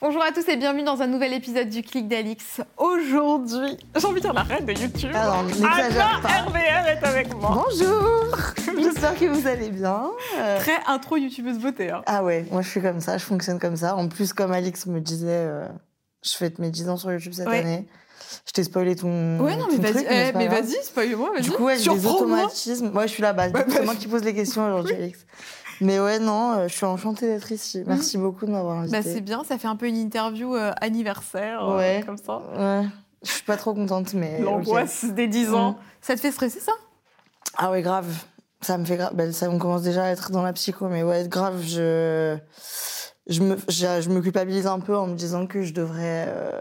Bonjour à tous et bienvenue dans un nouvel épisode du Clic d'Alix. Aujourd'hui, j'ai envie de dire la reine de YouTube. Alors, n'exagère pas. RVR est avec moi. Bonjour J'espère que vous allez bien. Euh, Très intro youtubeuse beauté. hein. Ah ouais, moi je suis comme ça, je fonctionne comme ça. En plus, comme Alix me disait, euh, je fête mes 10 ans sur YouTube cette Ouais. année. Je t'ai spoilé ton. Ouais, non, mais vas-y, eh, mais vas-y, spoil-moi, vas-y. Du coup, ouais, j'ai des automatismes. Ouais, je suis là, bah, Ouais, c'est bah, moi qui pose les questions aujourd'hui, Alix. Mais ouais, non, euh, je suis enchantée d'être ici. Merci beaucoup de m'avoir invitée. Bah, c'est bien, ça fait un peu une interview euh, anniversaire, euh, Ouais. comme ça. Ouais, je suis pas trop contente, mais. L'angoisse des 10 ans. Mm. Ça te fait stresser, ça? Ah ouais, grave. Ça me fait grave. Ben, ça, on commence déjà à être dans la psycho, mais ouais, grave, je, je me, je, je me culpabilise un peu en me disant que je devrais euh,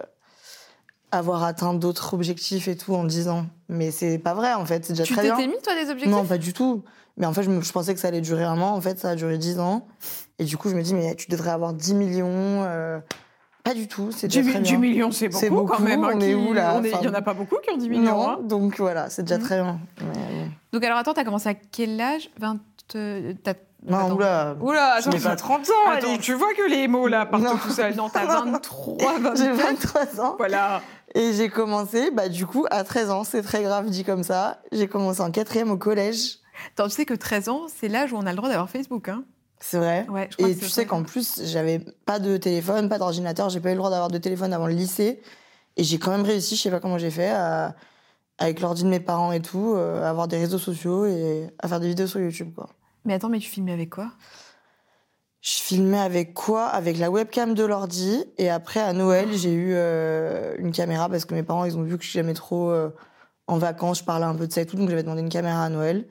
avoir atteint d'autres objectifs et tout en 10 ans. Mais c'est pas vrai, en fait, c'est déjà Tu très bien. t'étais mis, toi, des objectifs? Non, pas du tout. Mais en fait, je, me- je pensais que ça allait durer un an. En fait, ça a duré 10 ans. Et du coup, je me dis, mais tu devrais avoir 10 millions. euh, Pas du tout, c'est déjà très bien. millions, c'est beaucoup, C'est quand beaucoup, même. hein, on est qui- où, là est- Il y en a pas beaucoup qui ont 10 millions. Non, hein. donc voilà, c'est déjà Mhm. très bien. Mais bon. Donc, alors, attends, t'as commencé à quel âge? 20... euh, t'as- Non, attends. oula. Oula, Je n'ai pas 30 ans, Attends, tu vois que les mots là partent Non. tout seuls. Non, t'as 23, J'ai 24. 23 ans. Voilà. Et j'ai commencé, bah, du coup, à 13 ans. C'est très grave dit comme ça. J'ai commencé en quatrième au collège. Attends, tu sais que 13 ans, c'est l'âge où on a le droit d'avoir Facebook. Hein C'est vrai. ouais, je crois Et que tu sais qu'en plus, j'avais pas de téléphone, pas d'ordinateur. J'ai pas eu le droit d'avoir de téléphone avant le lycée. Et j'ai quand même réussi, je sais pas comment j'ai fait, à- avec l'ordi de mes parents et tout, euh, à avoir des réseaux sociaux et à faire des vidéos sur YouTube, quoi. Mais attends, mais tu filmais avec quoi? Je filmais avec quoi? Avec la webcam de l'ordi. Et après, à Noël, j'ai eu euh, une caméra parce que mes parents, ils ont vu que je suis jamais trop euh, en vacances. Je parlais un peu de ça et tout. Donc, j'avais demandé une caméra à Noël.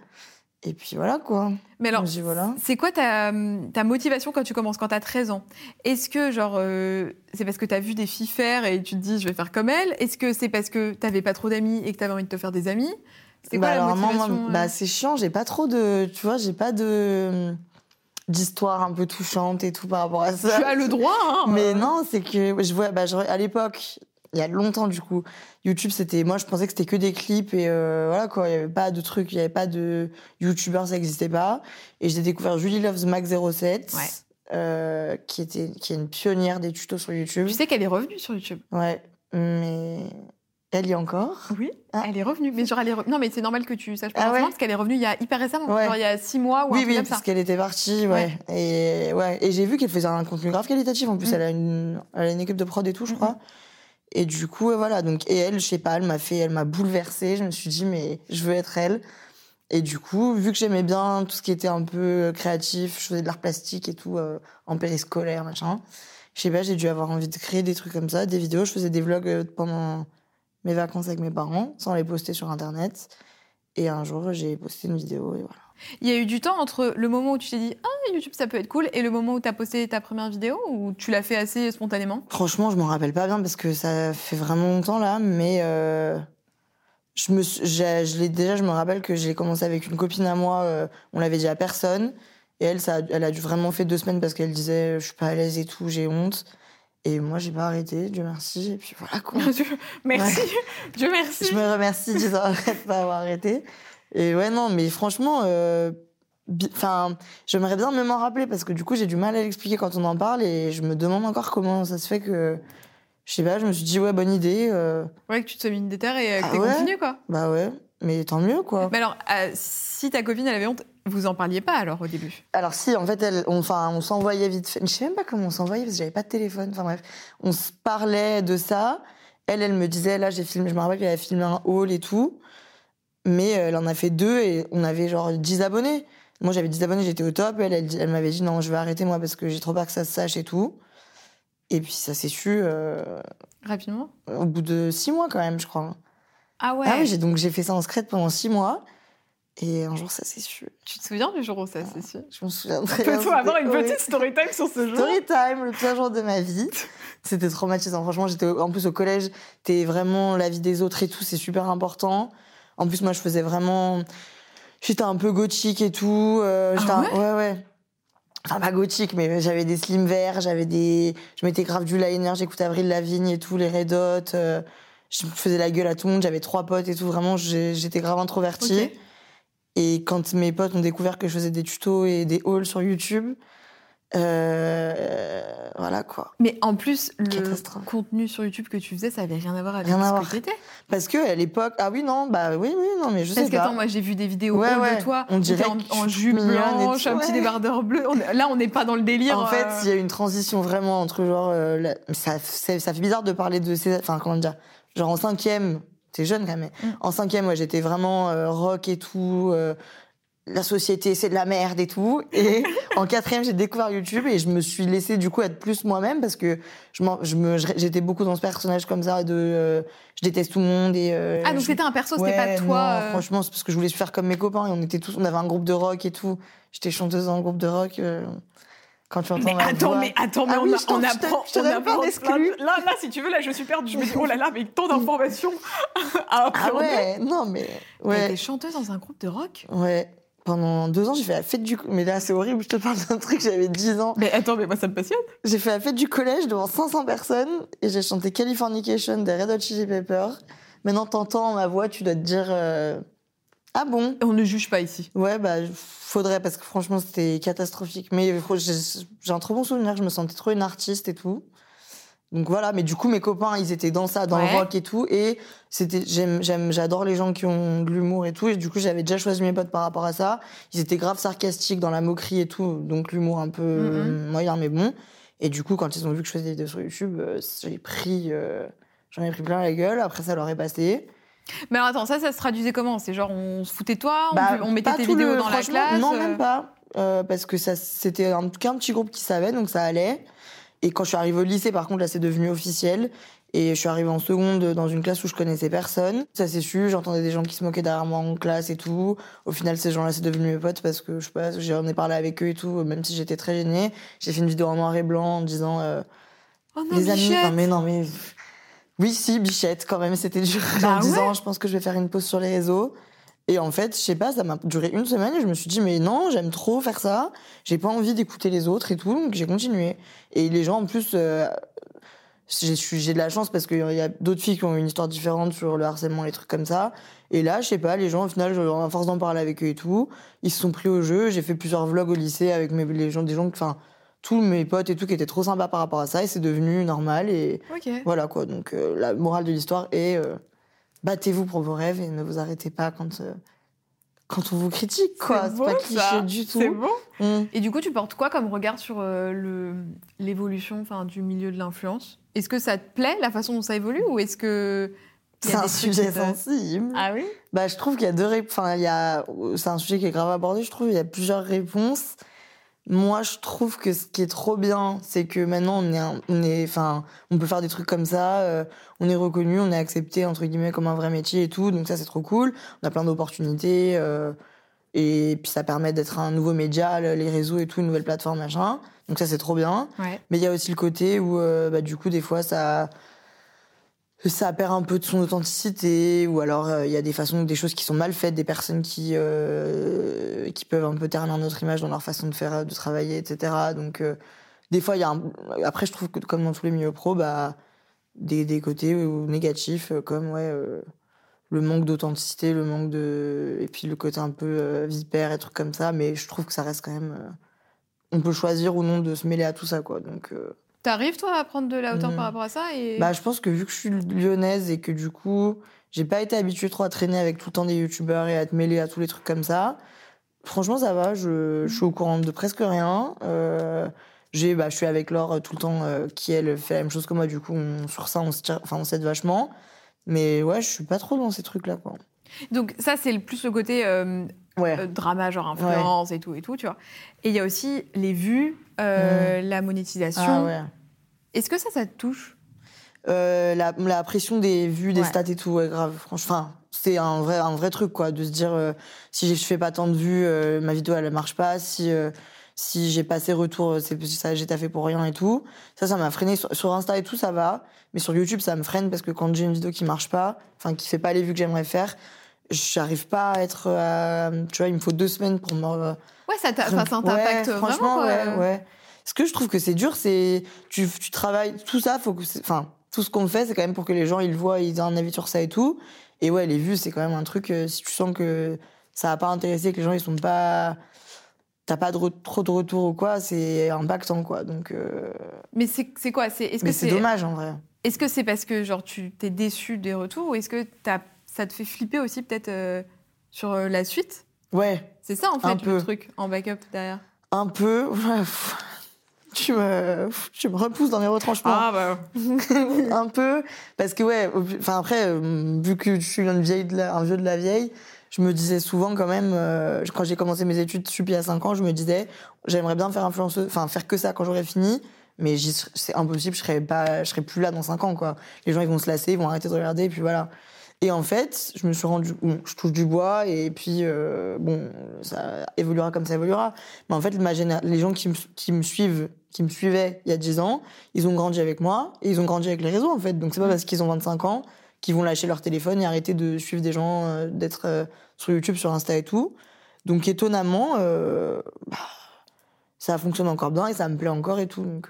Et puis voilà, quoi. Mais alors, voilà. c'est quoi ta, ta motivation quand tu commences, quand t'as 13 ans? Est-ce que, genre, euh, c'est parce que t'as vu des filles faire et tu te dis, je vais faire comme elles? Est-ce que c'est parce que t'avais pas trop d'amis et que t'avais envie de te faire des amis? C'est quoi Bah, la alors, motivation moi, euh bah, c'est chiant. J'ai pas trop de. Tu vois, j'ai pas de. d'histoire un peu touchante et tout par rapport à ça. Tu as le droit, hein Mais euh. non, c'est que je vois, bah, je- à l'époque, il y a longtemps du coup, YouTube, c'était, moi, je pensais que c'était que des clips et euh, voilà quoi, il y avait pas de trucs, il y avait pas de YouTubeurs, ça existait pas. Et j'ai découvert Julie Loves Mac 07, Ouais. euh, qui était, qui est une pionnière des tutos sur YouTube. Tu sais qu'elle est revenue sur YouTube. Ouais, mais elle y est encore. Oui, Ah. elle est revenue. Mais genre, elle est re- Non, mais c'est normal que tu saches pas Ah ouais parce qu'elle est revenue il y a hyper récemment. Ouais. Genre il y a 6 mois ou un Oui, oui, comme ça. parce qu'elle était partie, ouais. Et ouais, et j'ai vu qu'elle faisait un contenu grave qualitatif. En plus, Mm. elle a une, elle a une équipe de prod et tout, je Mhm. crois. Et du coup, voilà. Donc, et elle, je sais pas, elle m'a fait, elle m'a bouleversée. Je me suis dit, mais je veux être elle. Et du coup, vu que j'aimais bien tout ce qui était un peu créatif, je faisais de l'art plastique et tout euh, en périscolaire, machin. Je sais pas, j'ai dû avoir envie de créer des trucs comme ça, des vidéos. Je faisais des vlogs euh, pendant mes vacances avec mes parents, sans les poster sur Internet. Et un jour, j'ai posté une vidéo et voilà. Il y a eu du temps entre le moment où tu t'es dit Ah, YouTube, ça peut être cool et le moment où tu as posté ta première vidéo ou tu l'as fait assez spontanément? Franchement, je m'en rappelle pas bien parce que ça fait vraiment longtemps là, mais euh, je me, je l'ai déjà, je me rappelle que j'ai commencé avec une copine à moi, euh, on l'avait dit à personne, et elle, ça, elle a dû vraiment fait deux semaines parce qu'elle disait je suis pas à l'aise et tout, j'ai honte, et moi j'ai pas arrêté, Dieu merci, et puis voilà quoi. Merci, Dieu merci. je me remercie de pas avoir arrêté. Et ouais non, mais franchement, euh, enfin, j'aimerais bien me m'en rappeler parce que du coup j'ai du mal à l'expliquer quand on en parle et je me demande encore comment ça se fait que je sais pas, je me suis dit ouais bonne idée, euh, Ouais, que tu te sois mis une déterre et euh, que Ah ouais? continué quoi. bah ouais, mais tant mieux quoi. Mais alors, si ta copine elle avait honte, vous en parliez pas alors au début? Alors si en fait elle, on, enfin on s'envoyait vite fait, je sais même pas comment on s'envoyait parce que j'avais pas de téléphone, enfin bref, on se parlait de ça. Elle, elle me disait là j'ai filmé, je me rappelle qu'elle avait filmé un haul et tout, mais elle en a fait deux et on avait genre 10 abonnés. Moi j'avais 10 abonnés, j'étais au top. Elle, elle, elle m'avait dit non je vais arrêter moi parce que j'ai trop peur que ça se sache et tout. Et puis ça s'est su euh, Rapidement? au bout de six mois quand même je crois. Ah ouais Ah oui, donc j'ai fait ça en secret pendant six mois. Et un jour, ça s'est su. Tu te souviens du jour où ça s'est su? Je me souviens très bien. Peux-tu avoir une petite story time sur ce jour Story time, le pire jour de ma vie. C'était traumatisant. Franchement, j'étais en plus au collège, t'es vraiment la vie des autres et tout, c'est super important. En plus, moi, je faisais vraiment. J'étais un peu gothique et tout. euh, Ah un- ouais? ouais, ouais. Enfin, pas gothique, mais j'avais des slims verts, j'avais des. Je mettais grave du liner, j'écoutais Avril Lavigne et tout, les Red Hot. euh, Je faisais la gueule à tout le monde, j'avais trois potes et tout. Vraiment, j'étais grave introvertie. Et quand mes potes ont découvert que je faisais des tutos et des hauls sur YouTube, euh, voilà quoi. Mais en plus, le contenu sur YouTube que tu faisais, ça avait rien à voir avec Rien à ce voir. que t'étais. Parce que à l'époque, ah oui non, bah oui oui non mais je Parce sais que, pas. attends, moi j'ai vu des vidéos Ouais, de toi. On dirait en, que en jupe blanche, un petit débardeur bleu. On là, on n'est pas dans le délire. En fait, euh, il y a une transition vraiment entre genre, euh, la- ça, ça fait bizarre de parler de ces, enfin comment dire, genre en cinquième, t'es jeune quand même. mais Mm. En cinquième, ouais, j'étais vraiment euh, rock et tout. La société, c'est de la merde et tout. Et en quatrième, j'ai découvert YouTube et je me suis laissée du coup être plus moi-même parce que je j'étais beaucoup dans ce personnage comme ça de, euh, je déteste tout le monde et. euh, Ah, donc c'était un perso, Ouais, c'était pas toi. non, euh, franchement, c'est parce que je voulais faire comme mes copains et on était tous, on avait un groupe de rock et tout. J'étais chanteuse dans un groupe de rock. euh, quand tu entends Mais ma attends, voix. mais attends, mais Ah on, oui, a- on apprend, on apprend plein de- Là, là, si tu veux, là, je suis perdue. Je me dis, oh là là, mais tant d'informations à Ah appréhender. ouais, non mais ouais, été chanteuse dans un groupe de rock? Ouais. Pendant deux ans, j'ai fait la fête du. Mais là, c'est horrible. Je te parle d'un truc. J'avais 10 ans. Mais attends, mais moi ça me passionne. J'ai fait la fête du collège devant 500 personnes et j'ai chanté Californication des Red Hot Chili Peppers. Maintenant, t'entends ma voix, tu dois te dire euh, ah bon? On ne juge pas ici. Ouais, bah, faudrait, parce que franchement, c'était catastrophique. Mais j'ai un trop bon souvenir, je me sentais trop une artiste et tout. Donc voilà, mais du coup, mes copains, ils étaient dans ça, dans Ouais. le rock et tout. Et c'était, j'aime, j'aime, j'adore les gens qui ont de l'humour et tout. Et du coup, j'avais déjà choisi mes potes par rapport à ça. Ils étaient grave sarcastiques dans la moquerie et tout. Donc l'humour un peu moyen, mais bon. Et du coup, quand ils ont vu que je faisais des vidéos sur YouTube, euh, j'ai pris, euh, j'en ai pris plein la gueule. Après, ça leur est passé. Mais alors, attends, ça, ça se traduisait comment? C'est genre, on se foutait de toi, on, Bah, on mettait tes vidéos le- dans la classe Non, euh, même pas. Euh, parce que ça, c'était un, qu'un petit groupe qui savait, donc ça allait. Et quand je suis arrivée au lycée, par contre, là, c'est devenu officiel. Et je suis arrivée en seconde dans une classe où je connaissais personne. Ça s'est su, j'entendais des gens qui se moquaient derrière moi en classe et tout. Au final, ces gens-là, c'est devenu mes potes parce que, je sais pas, j'en ai parlé avec eux et tout, même si j'étais très gênée. J'ai fait une vidéo en noir et blanc en disant, euh, Oh non, les amis, Bichette non mais non mais oui si bichette quand même c'était dur Bah en disant je pense que je vais faire une pause sur les réseaux et en fait je sais pas ça m'a duré une semaine et je me suis dit mais non j'aime trop faire ça. J'ai pas envie d'écouter les autres et tout donc j'ai continué. Et les gens en plus euh, j'ai de la chance parce qu'il y a d'autres filles qui ont une histoire différente sur le harcèlement les trucs comme ça. Et là je sais pas les gens au final à force d'en parler avec eux et tout ils se sont pris au jeu. J'ai fait plusieurs vlogs au lycée avec mes, les gens des gens enfin tous mes potes et tout qui étaient trop sympas par rapport à ça et c'est devenu normal et voilà quoi. Donc euh, la morale de l'histoire est euh, battez-vous pour vos rêves et ne vous arrêtez pas quand euh, quand on vous critique quoi C'est pas cliché ça. du tout C'est bon. Mm. Et du coup, tu portes quoi comme regard sur euh, le l'évolution enfin, du milieu de l'influence? Est-ce que ça te plaît, la façon dont ça évolue Ou est-ce que. c'est un sujet te- sensible Ah oui? Bah je trouve qu'il y a deux rép- enfin il y a c'est un sujet qui est grave abordé je trouve il y a plusieurs réponses moi je trouve que ce qui est trop bien c'est que maintenant on est un- on est enfin on peut faire des trucs comme ça euh, on est reconnu on est accepté entre guillemets comme un vrai métier et tout donc ça c'est trop cool. On a plein d'opportunités euh, et puis ça permet d'être un nouveau média le- les réseaux et tout une nouvelle plateforme machin. Donc ça c'est trop bien. Ouais. mais il y a aussi le côté où, euh, bah, du coup, des fois, ça, ça perd un peu de son authenticité, ou alors euh, il y a des façons, des choses qui sont mal faites, des personnes qui, euh, qui peuvent un peu ternir notre image dans leur façon de faire, de travailler, etc. Donc, euh, des fois, il y a un... Après, je trouve que, comme dans tous les milieux pro, bah, des, des côtés euh, négatifs, euh, comme, ouais, le manque d'authenticité, le manque de... Et puis le côté un peu vipère et trucs comme ça, mais je trouve que ça reste quand même... on peut choisir ou non de se mêler à tout ça, quoi. Donc... T'arrives, toi, à prendre de la hauteur par rapport à ça et... bah, je pense que vu que je suis lyonnaise et que du coup, j'ai pas été habituée trop à traîner avec tout le temps des youtubeurs et à te mêler à tous les trucs comme ça. Franchement, ça va. Je, je suis au courant de presque rien. Euh, j'ai, bah, je suis avec Laure euh, tout le temps, euh, qui elle fait la même chose que moi. Du coup, on- sur ça, on se tire, enfin, on s'aide vachement. Mais ouais, je suis pas trop dans ces trucs-là, quoi. Donc, ça, c'est le plus le côté euh, Ouais. euh, drama, genre influence et tout, et tout, tu vois. Et il y a aussi les vues, euh, la monétisation. ah ouais. Est-ce que ça, ça te touche? Euh, la, la pression des vues, des stats et tout, ouais, grave. Franchement, c'est un vrai, un vrai truc, quoi, de se dire si je fais pas tant de vues, ma vidéo elle marche pas. Si si j'ai pas ces retours, c'est ça, j'ai taffé pour rien et tout. Ça, ça m'a freiné sur, sur Insta et tout, ça va. Mais sur YouTube, ça me freine parce que quand j'ai une vidéo qui marche pas, enfin qui fait pas les vues que j'aimerais faire, j'arrive pas à être, euh, tu vois, il me faut deux semaines pour me Ouais, ça ça Ouais, t'impacte franchement, vraiment. ouais, ouais. Ce que je trouve que c'est dur, c'est tu, tu travailles tout ça, faut que, enfin, tout ce qu'on fait, c'est quand même pour que les gens ils le voient, ils aient un avis sur ça et tout. Et ouais, les vues, c'est quand même un truc. euh, si tu sens que ça va pas intéresser, que les gens ils sont pas, t'as pas de trop de retour ou quoi, c'est impactant quoi. Donc, euh, Mais c'est c'est quoi? C'est Est-ce que mais c'est c'est dommage en vrai. est-ce que c'est parce que genre tu t'es déçu des retours ou est-ce que t'as- ça te fait flipper aussi peut-être euh, sur euh, la suite? Ouais, C'est ça en fait Un le peu. truc en backup derrière? un peu. ouais, pff, tu me, tu me repousses dans mes retranchements. bah. un peu parce que ouais enfin après euh, vu que je suis une vieille de la- un vieux de la vieille je me disais souvent quand même euh, quand j'ai commencé mes études sup il y a 5 ans je me disais j'aimerais bien faire influenceuse enfin faire que ça quand j'aurai fini mais c'est impossible je serais pas je serais plus là dans 5 ans quoi les gens ils vont se lasser ils vont arrêter de regarder et puis voilà et en fait je me suis rendu bon, je touche du bois et puis euh, bon ça évoluera comme ça évoluera mais en fait ma géné- les gens qui me, qui me suivent qui me suivaient il y a 10 ans ils ont grandi avec moi et ils ont grandi avec les réseaux en fait. Donc c'est pas parce qu'ils ont 25 ans qu'ils vont lâcher leur téléphone et arrêter de suivre des gens, euh, d'être euh, sur YouTube, sur Insta et tout. Donc étonnamment, bah, ça fonctionne encore bien et ça me plaît encore et tout. Donc,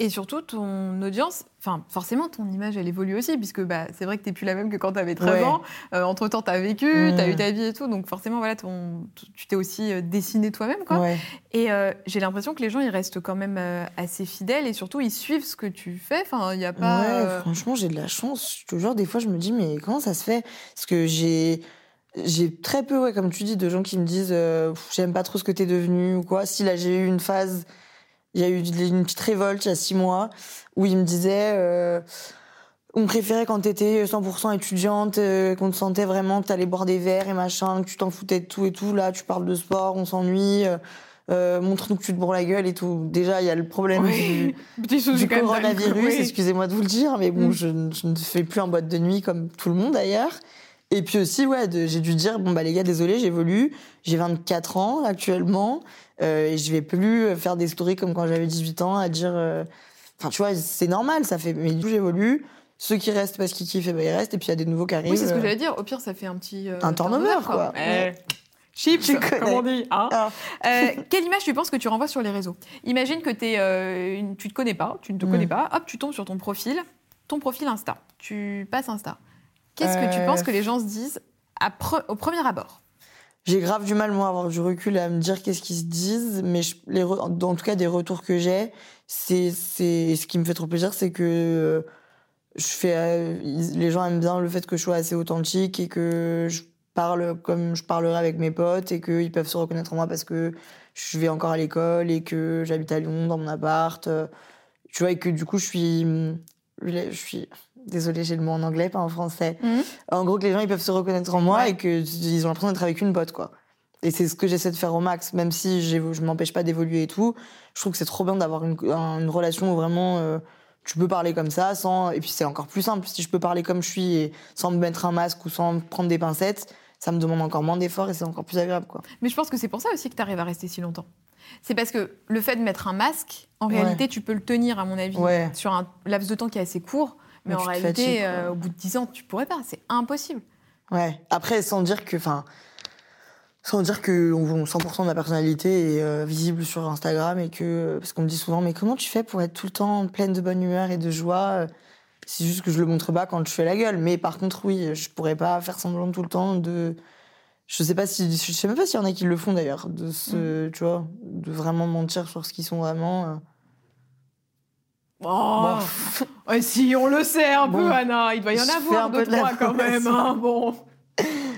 Et surtout, ton audience, enfin, forcément, ton image, elle évolue aussi, puisque bah, c'est vrai que t'es plus la même que quand t'avais 13 Ouais. ans. Euh, entre-temps, t'as vécu, Mm. t'as eu ta vie et tout, donc forcément, voilà, ton, tu t'es aussi euh, dessiné toi-même, quoi. ouais. Et euh, j'ai l'impression que les gens, ils restent quand même euh, assez fidèles, et surtout, ils suivent ce que tu fais. Enfin, il n'y a pas... Ouais, franchement, j'ai de la chance. Je te jure, des fois, je me dis, mais comment ça se fait? Parce que j'ai. J'ai très peu, ouais, comme tu dis, de gens qui me disent euh, j'aime pas trop ce que t'es devenu ou quoi. Si là, j'ai eu une phase, il y a eu une petite révolte il y a six mois où ils me disaient euh, on préférait quand t'étais 100% étudiante, euh, qu'on te sentait vraiment que t'allais boire des verres et machin, que tu t'en foutais de tout et tout. Là, tu parles de sport, on s'ennuie. euh, montre-nous que tu te bourres la gueule et tout. Déjà, il y a le problème du, coronavirus, oui. excusez-moi de vous le dire, mais bon, Mm. je, ne- je ne fais plus en boîte de nuit comme tout le monde d'ailleurs. Et puis aussi, ouais, j'ai dû dire, bon, bah les gars, désolé, j'évolue, j'ai 24 ans actuellement, euh, et je vais plus faire des stories comme quand j'avais 18 ans à dire. euh, Enfin, tu vois, c'est normal, ça fait. Mais du coup, j'évolue. Ceux qui restent parce qu'ils kiffent, eh ben, ils restent, et puis il y a des nouveaux qui arrivent. Oui, c'est ce que euh, j'allais dire. Au pire, ça fait un petit... euh, Un turnover, quoi. Chips, Tu connais. comme on dit. hein. Ah. Euh, quelle image tu penses que tu renvoies sur les réseaux? Imagine que t'es, euh, une- tu te connais pas, tu ne te Mm. connais pas, hop, tu tombes sur ton profil, ton profil Insta, tu passes Insta. Qu'est-ce que tu Euh, penses que les gens se disent à pre- au premier abord? J'ai grave du mal, moi, à avoir du recul à me dire qu'est-ce qu'ils se disent. Mais je- les en tout cas, des retours que j'ai, c'est, c'est, ce qui me fait trop plaisir, c'est que euh, je fais, euh, les gens aiment bien le fait que je sois assez authentique et que je parle comme je parlerai avec mes potes et qu'ils peuvent se reconnaître en moi parce que je vais encore à l'école et que j'habite à Lyon dans mon appart. euh, Tu vois, et que du coup, je suis, je suis, désolée, j'ai le mot en anglais, pas en français. En gros, que les gens ils peuvent se reconnaître en moi Ouais. et qu'ils ont l'impression d'être avec une pote, quoi. Et c'est ce que j'essaie de faire au max, même si je m'empêche pas d'évoluer et tout. Je trouve que c'est trop bien d'avoir une, un- une relation où vraiment euh, tu peux parler comme ça, sans. Et puis c'est encore plus simple si je peux parler comme je suis et sans me mettre un masque ou sans prendre des pincettes, ça me demande encore moins d'efforts et c'est encore plus agréable, quoi. Mais je pense que c'est pour ça aussi que tu arrives à rester si longtemps. C'est parce que le fait de mettre un masque, en Ouais. réalité, tu peux le tenir, à mon avis, Ouais. sur un laps de temps qui est assez court. Mais, Mais en réalité, fatigues, euh, au bout de 10 ans, tu pourrais pas. C'est impossible. Ouais. Après, sans dire que, enfin, sans dire que on- 100% de ma personnalité est euh, visible sur Instagram et que, parce qu'on me dit souvent, mais comment tu fais pour être tout le temps pleine de bonne humeur et de joie C'est juste que je le montre pas quand je fais la gueule. Mais par contre, oui, je pourrais pas faire semblant tout le temps de. Je sais pas si, je sais même pas s'il y en a qui le font d'ailleurs, de se, tu vois, de vraiment mentir sur ce qu'ils sont vraiment. Oh, Bon. Ouais, si, on le sait un Bon. peu, Anna. Il doit y en Je avoir deux, de trois quand même. hein, bon.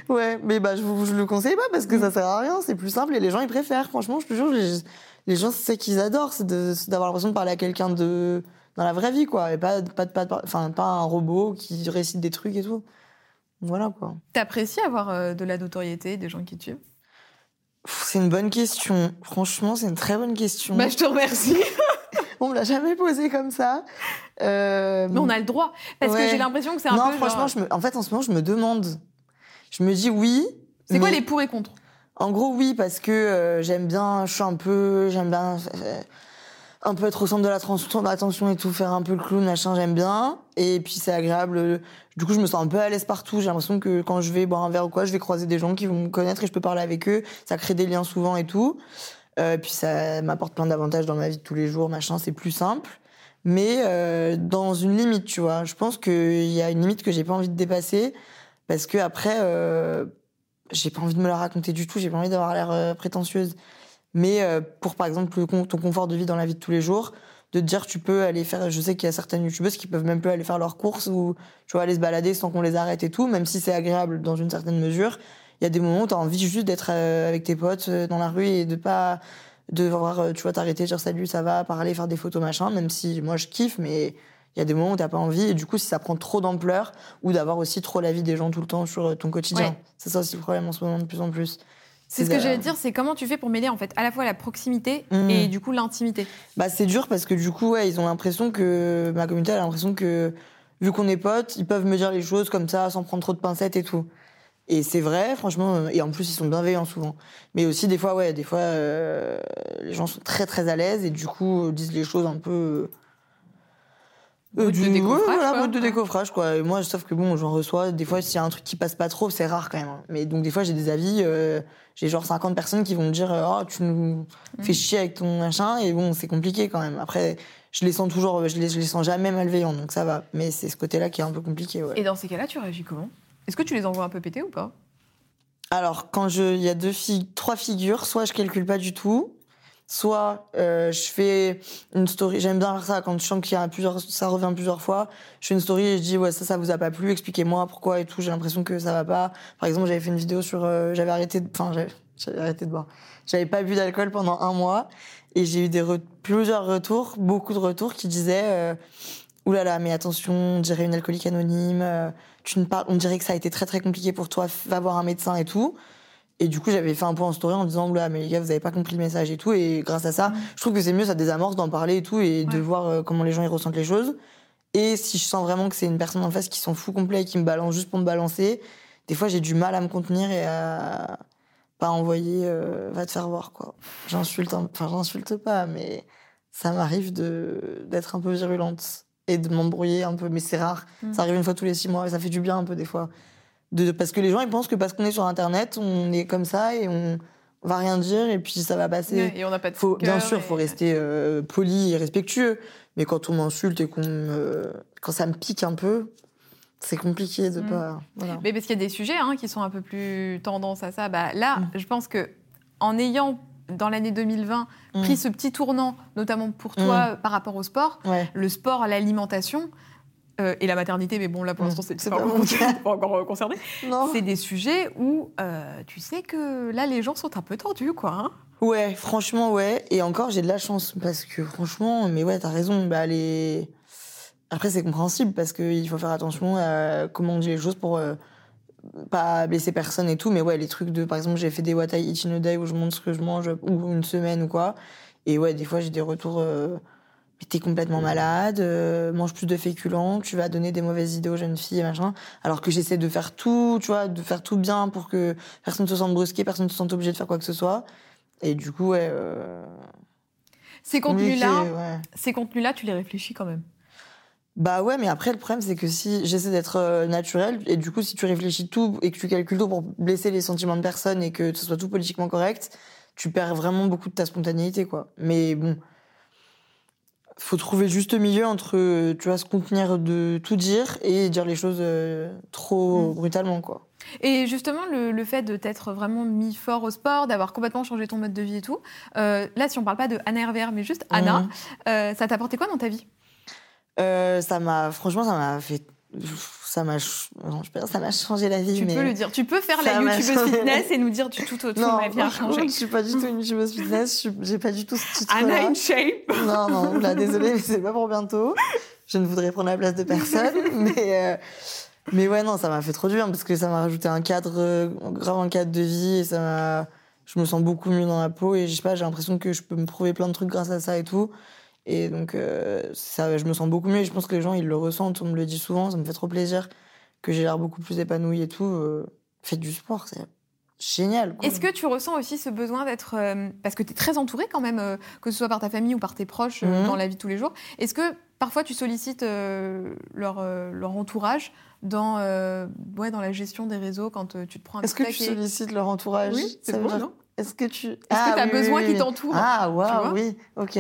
Ouais, mais bah je, vous, je le conseille pas parce que ça sert à rien, c'est plus simple et les gens ils préfèrent. Franchement, je te jure, les, les gens c'est ça qu'ils adorent, c'est de- d'avoir l'impression de parler à quelqu'un de dans la vraie vie quoi, et pas pas pas pas- enfin pas un robot qui récite des trucs et tout. Voilà quoi. T'apprécies avoir euh, de la notoriété, des gens qui te suivent Pff, C'est une bonne question. Franchement, c'est une très bonne question. Bah, je te remercie. On me l'a jamais posé comme ça. Euh, mais on a le droit. Parce que j'ai l'impression que c'est un non, peu. Non, franchement, je me... en fait, en ce moment, je me demande. Je me dis oui. C'est quoi les pour et contre? En gros, oui, parce que euh, j'aime bien, je suis un peu. J'aime bien. Euh, un peu être au centre de l'attention et tout, faire un peu le clown, machin, j'aime bien. Et puis c'est agréable. Du coup, je me sens un peu à l'aise partout. J'ai l'impression que quand je vais boire un verre ou quoi, je vais croiser des gens qui vont me connaître et je peux parler avec eux. Ça crée des liens souvent et tout. Euh, puis ça m'apporte plein d'avantages dans ma vie de tous les jours, machin, c'est plus simple. Mais euh, dans une limite, tu vois. Je pense qu'il y a une limite que j'ai pas envie de dépasser. Parce que après, euh, j'ai pas envie de me la raconter du tout, j'ai pas envie d'avoir l'air euh, prétentieuse. Mais euh, pour par exemple ton confort de vie dans la vie de tous les jours, de te dire tu peux aller faire, je sais qu'il y a certaines youtubeuses qui peuvent même plus aller faire leurs courses ou tu vois aller se balader sans qu'on les arrête et tout, même si c'est agréable dans une certaine mesure. Il y a des moments où tu as envie juste d'être euh, avec tes potes euh, dans la rue et de pas devoir tu vois t'arrêter dire salut ça va parler faire des photos machin même si moi je kiffe mais il y a des moments où t'as pas envie et du coup si ça prend trop d'ampleur ou d'avoir aussi trop la vie des gens tout le temps sur ton quotidien c'est ça aussi le problème en ce moment de plus en plus c'est ce que j'allais dire, c'est comment tu fais pour mêler en fait à la fois la proximité mmh. et du coup l'intimité. Bah c'est dur parce que du coup ouais, ils ont l'impression que ma communauté a l'impression que vu qu'on est potes, ils peuvent me dire les choses comme ça sans prendre trop de pincettes et tout. Et c'est vrai, franchement, et en plus ils sont bienveillants souvent. Mais aussi des fois ouais, des fois euh, les gens sont très très à l'aise et du coup disent les choses un peu euh, du, de décoffrage, voilà, de décoffrage quoi. Et moi, sauf que bon, j'en reçois des fois s'il y a un truc qui passe pas trop, c'est rare quand même. Hein. Mais donc des fois j'ai des avis, euh, j'ai genre 50 personnes qui vont me dire oh tu nous fais mm. chier avec ton machin et bon c'est compliqué quand même. Après je les sens toujours, je les, je les sens jamais malveillants donc ça va. Mais c'est ce côté-là qui est un peu compliqué. Ouais. Et dans ces cas-là, tu réagis comment? Est-ce que tu les envoies un peu péter ou pas? Alors, quand il y a deux trois figures, soit je calcule pas du tout, soit euh, je fais une story j'aime bien faire ça quand je sens qu'il y a plusieurs ça revient plusieurs fois je fais une story et je dis ouais ça ça vous a pas plu expliquez-moi pourquoi et tout j'ai l'impression que ça va pas. Par exemple j'avais fait une vidéo sur euh, j'avais arrêté enfin j'avais arrêté de boire. J'avais pas bu d'alcool pendant un mois et j'ai eu des plusieurs retours beaucoup de retours qui disaient euh, oulala là là, mais attention on dirait une alcoolique anonyme euh, tu ne parles on dirait que ça a été très très compliqué pour toi va voir un médecin et tout et du coup, j'avais fait un point en story en disant, là, mais les gars, vous avez pas compris le message et tout. Et grâce à ça, je trouve que c'est mieux, ça désamorce d'en parler et tout et de voir euh, comment les gens ils ressentent les choses. Et si je sens vraiment que c'est une personne en face qui s'en fout complet et qui me balance juste pour me balancer, des fois, j'ai du mal à me contenir et à pas envoyer, euh, va te faire voir, quoi. J'insulte, enfin, j'insulte pas, mais ça m'arrive de, d'être un peu virulente et de m'embrouiller un peu, mais c'est rare. Mm. Ça arrive une fois tous les six mois et ça fait du bien un peu des fois parce que les gens ils pensent que parce qu'on est sur internet on est comme ça et on va rien dire et puis ça va passer et on n'a pas de faut, bien sûr il faut rester euh, poli et respectueux mais quand on m'insulte et qu'on quand ça me pique un peu c'est compliqué de mm. pas mais parce qu'il y a des sujets hein, qui sont un peu plus tendance à ça bah là mm. je pense que en ayant dans l'année 2020 mm. pris ce petit tournant notamment pour toi par rapport au sport le sport l'alimentation euh, et la maternité, mais bon, là pour mmh. l'instant, c'est pas, pas, encore euh, concerné. C'est des sujets où euh, tu sais que là, les gens sont un peu tendus, quoi. Hein. ouais, franchement, ouais. Et encore, j'ai de la chance parce que franchement, mais ouais, t'as raison. Bah, les... Après, c'est compréhensible parce qu'il faut faire attention à comment on dit les choses pour pas blesser personne et tout. Mais ouais, les trucs de, par exemple, j'ai fait des What I Eat in a Day où je montre ce que je mange ou une semaine ou quoi. Et ouais, des fois, j'ai des retours mais t'es complètement malade, euh, mange plus de féculents, tu vas donner des mauvaises idées aux jeunes filles et machin. Alors que j'essaie de faire tout, tu vois, de faire tout bien pour que personne ne se sente brusqué, personne ne se sente obligé de faire quoi que ce soit. Et du coup, ouais. Euh, ces contenus-là, ces contenus-là, tu les réfléchis quand même. Bah ouais, mais après le problème c'est que si j'essaie d'être euh, naturel et du coup si tu réfléchis tout et que tu calcules tout pour blesser les sentiments de personne et que ce soit tout politiquement correct, tu perds vraiment beaucoup de ta spontanéité quoi. Mais bon, faut trouver le juste milieu entre, tu vois, se contenir de tout dire et dire les choses euh, trop mm. brutalement, quoi. Et justement, le, fait de t'être vraiment mis fort au sport, d'avoir complètement changé ton mode de vie et tout, euh, là, si on parle pas de Anna RVR, mais juste Anna, mm. euh, ça t'a apporté quoi dans ta vie? Ça m'a, franchement, ça m'a fait ça m'a ça m'a changé la vie tu peux le dire. Tu peux faire la youtubeuse fitness et nous dire du tout non, ma vie a changé je suis pas du tout une youtubeuse fitness j'ai pas du tout ce titre Anna in shape. Non non là désolée mais c'est pas pour bientôt. Je ne voudrais prendre la place de personne mais euh, mais ouais non ça m'a fait trop du bien parce que ça m'a rajouté un cadre euh, grave un cadre de vie et ça m'a je me sens beaucoup mieux dans la peau et je sais pas j'ai l'impression que je peux me prouver plein de trucs grâce à ça et tout Et donc, euh, ça, je me sens beaucoup mieux. Et je pense que les gens, ils le ressentent. On me le dit souvent. Ça me fait trop plaisir que j'ai l'air beaucoup plus épanouie et tout. Euh, faites du sport, c'est génial. Est-ce que tu ressens aussi ce besoin d'être. euh, parce que tu es très entouré quand même, euh, que ce soit par ta famille ou par tes proches euh, Mhm. dans la vie de tous les jours. Est-ce que parfois tu sollicites euh, leur, euh, leur entourage dans, euh, ouais, dans la gestion des réseaux quand euh, tu te prends un Est-ce que tu sollicites leur entourage? Oui, c'est dire- non? Est-ce que tu. Est-ce que t'as besoin qu'ils t'entourent Ah, Tu vois waouh, oui, ok.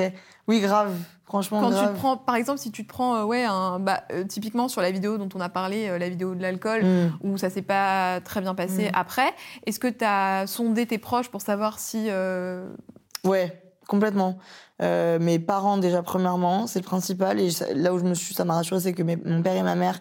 Oui, grave. Franchement, Quand tu te prends, par exemple, si tu te prends, euh, ouais, un, bah, euh, typiquement sur la vidéo dont on a parlé, euh, la vidéo de l'alcool, Mm. où ça s'est pas très bien passé Mm. après, est-ce que tu as sondé tes proches pour savoir si. Ouais, complètement. Mes parents, déjà, premièrement, c'est le principal. Et ça- là où je me suis, ça m'a rassuré, c'est que mes- mon père et ma mère,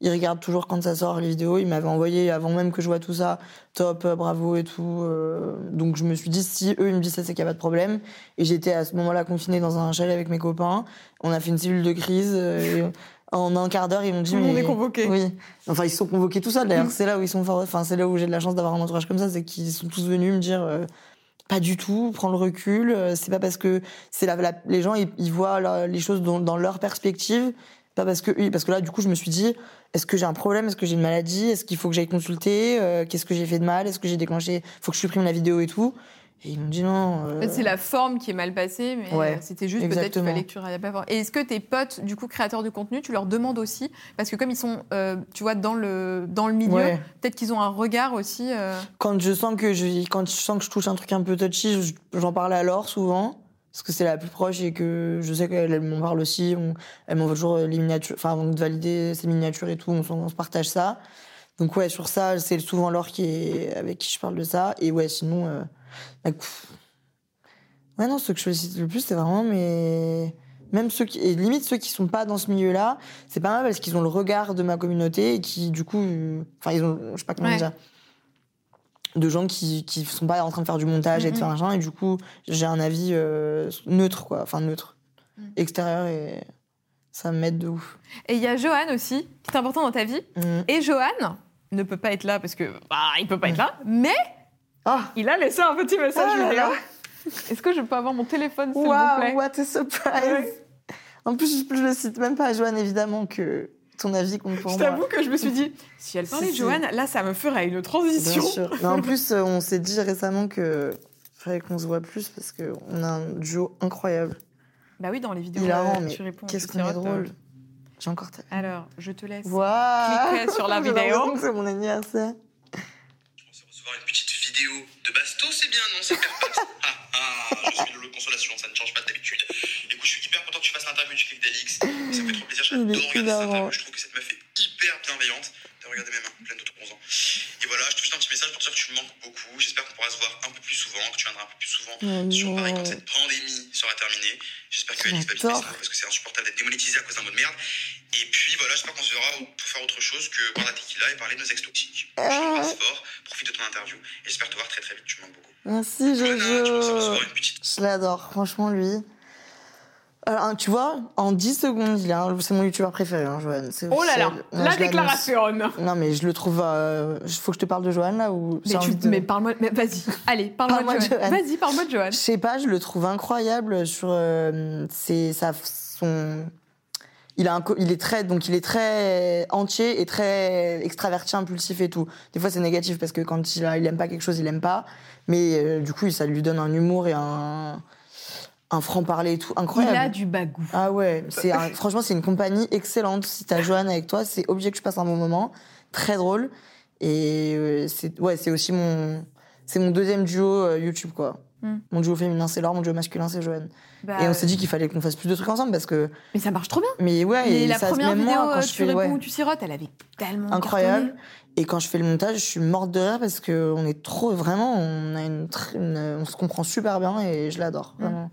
ils regardent toujours quand ça sort les vidéos. Ils m'avaient envoyé avant même que je vois tout ça, top, euh, bravo et tout. euh, donc je me suis dit, si eux, ils me disent ça, c'est qu'il n'y a pas de problème. Et j'étais à ce moment-là confinée dans un chalet avec mes copains. On a fait une cellule de crise. euh, et en un quart d'heure, ils m'ont dit. Tout le monde mais- est convoqué. Oui. Enfin, ils se sont convoqués tout seuls. D'ailleurs, Mm. c'est là où ils sont forts. Enfin, c'est là où j'ai de la chance d'avoir un entourage comme ça, c'est qu'ils sont tous venus me dire. euh, pas du tout, prends le recul. C'est pas parce que c'est la, la- les gens ils, ils voient la- les choses dans, dans leur perspective. Pas parce que oui, parce que là du coup je me suis dit est-ce que j'ai un problème, est-ce que j'ai une maladie, est-ce qu'il faut que j'aille consulter, euh, qu'est-ce que j'ai fait de mal, est-ce que j'ai déclenché, faut que je supprime la vidéo et tout. Et ils m'ont dit non. euh, En fait, c'est la forme qui est mal passée, mais Ouais, euh, c'était juste peut-être qu'il fallait que tu pas fort. Et est-ce que tes potes, du coup, créateurs de contenu, tu leur demandes aussi? Parce que comme ils sont, euh, tu vois, dans le, dans le milieu, ouais. peut-être qu'ils ont un regard aussi. euh, Quand je sens que je quand je sens que je touche un truc un peu touchy, je- j'en parle à Laure souvent parce que c'est la plus proche et que je sais qu'elle elle m'en parle aussi. On- elle m'envoie toujours les miniatures, enfin avant de valider ses miniatures et tout, on, se partage ça. Donc ouais, sur ça, c'est souvent Laure qui est avec qui je parle de ça. Et ouais, sinon, euh, bah, ouais non, ceux que je sollicite le plus, c'est vraiment mes même ceux qui et limite ceux qui sont pas dans ce milieu-là, c'est pas mal parce qu'ils ont le regard de ma communauté et qui du coup, euh, enfin ils ont, je sais pas comment Ouais. dire de gens qui qui sont pas en train de faire du montage et de faire machin et du coup j'ai un avis euh, neutre quoi enfin neutre Mhm. extérieur et ça m'aide de ouf Et il y a Johan aussi, qui est important dans ta vie. Mhm. Et Johan ne peut pas être là parce que bah, il peut pas être là, mais ah il a laissé un petit message vidéo. là. Est-ce que je peux avoir mon téléphone, s'il vous wow plaît? what a surprise en plus je, je le cite même pas à Joanne évidemment que ton avis compte pour Je moi t'avoue que je me suis dit, si elle parlait de. Johan, là, ça me ferait une bien transition. sûr mais en plus euh, on s'est dit récemment que fallait qu'on se voit plus parce que on a un duo incroyable Bah oui, dans les vidéos, hilarant euh, tu réponds. qu'est-ce qu'on est drôle euh. j'ai encore ta... Alors, je te laisse. Waouh Cliquez sur la vidéo. c'est mon anniversaire Je pensais recevoir une petite vidéo de Basto, c'est bien, non C'est. Ah ah, je suis de consolation, ça ne change pas d'habitude. Écoute, je suis hyper content que tu fasses l'interview du clic d'Alix. Ça me fait trop plaisir, j'adore regarder cette interview. Je trouve que cette meuf est hyper bienveillante. T'as regardé mes mains, pleines de 11 ans. Et voilà, je te fais un petit message pour te dire que tu me manques beaucoup. J'espère qu'on pourra se voir un peu plus souvent, que tu viendras un peu plus souvent Oh sur Paris quand cette pandémie sera terminée. J'espère que Alix va vite baisser parce que c'est insupportable d'être démonétisé à cause d'un mot de merde. Et puis voilà, j'espère qu'on se verra pour faire autre chose que boire la tequila et parler de nos ex toxiques. Je Ah. t'embrasse fort, profite de ton interview et j'espère te voir très très vite, tu me manques beaucoup. Merci Jojo. Je l'adore, franchement, lui. Alors, hein, tu vois, en 10 secondes, il un- c'est mon youtubeur préféré, hein, Johan. Oh là là, la déclaration. Non, mais je le trouve. euh, Faut que je te parle de Johan là ou Mais, envie tu, de- mais parle-moi, vas-y, allez, parle-moi de Johan. Johan. Vas-y, parle-moi de Johan. Je sais pas, je le trouve incroyable sur euh, sa son. Il a un co- il est très donc il est très entier et très extraverti, impulsif et tout. Des fois c'est négatif parce que quand il a, il aime pas quelque chose, il aime pas. Mais euh, du coup, ça lui donne un humour et un un franc parler et tout Il incroyable. a du bagou. Ah ouais, c'est un- franchement c'est une compagnie excellente. Si t'as Joanne avec toi, c'est obligé que je passe un bon moment, très drôle. Et euh, c'est ouais, c'est aussi mon c'est mon deuxième duo euh, YouTube quoi. Hmm. Mon duo féminin c'est Laure, mon duo masculin c'est Joanne. Bah, et on s'est dit qu'il fallait qu'on fasse plus de trucs ensemble parce que Mais ça marche trop bien. mais ouais, Mais et la ça, première même vidéo, moi, quand euh, je tu fais réponds ouais, ou tu sirotes, elle avait tellement incroyable. cartonné. Et quand je fais le montage, je suis morte de rire parce que on est trop vraiment, on a une- on se comprend super bien et je l'adore Hmm. vraiment.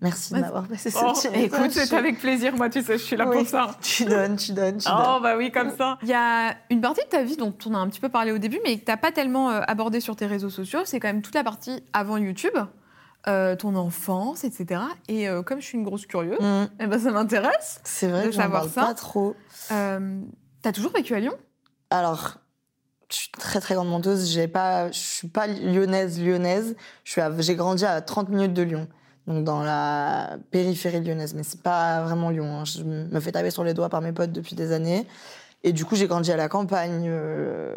Merci de m'avoir passé ce Oh, petit écoute, c'est avec plaisir, moi, tu sais, je suis là Oui. pour ça. Tu donnes, tu donnes, tu donnes. Oh, bah oui, comme ça. Il y a une partie de ta vie dont on a un petit peu parlé au début, mais que tu n'as pas tellement euh, abordé sur tes réseaux sociaux. C'est quand même toute la partie avant YouTube, euh, ton enfance, etc. Et euh, comme je suis une grosse curieuse, Mm. eh ben, ça m'intéresse. C'est vrai de que savoir parle ça. pas trop. Euh, T'as toujours vécu à Lyon? Alors, je suis très très grande menteuse. J'ai pas, je suis pas lyonnaise lyonnaise. Je suis, à- j'ai grandi à 30 minutes de Lyon. Donc dans la périphérie lyonnaise, mais c'est pas vraiment Lyon. hein. Je me fais taper sur les doigts par mes potes depuis des années. Et du coup, j'ai grandi à la campagne, euh,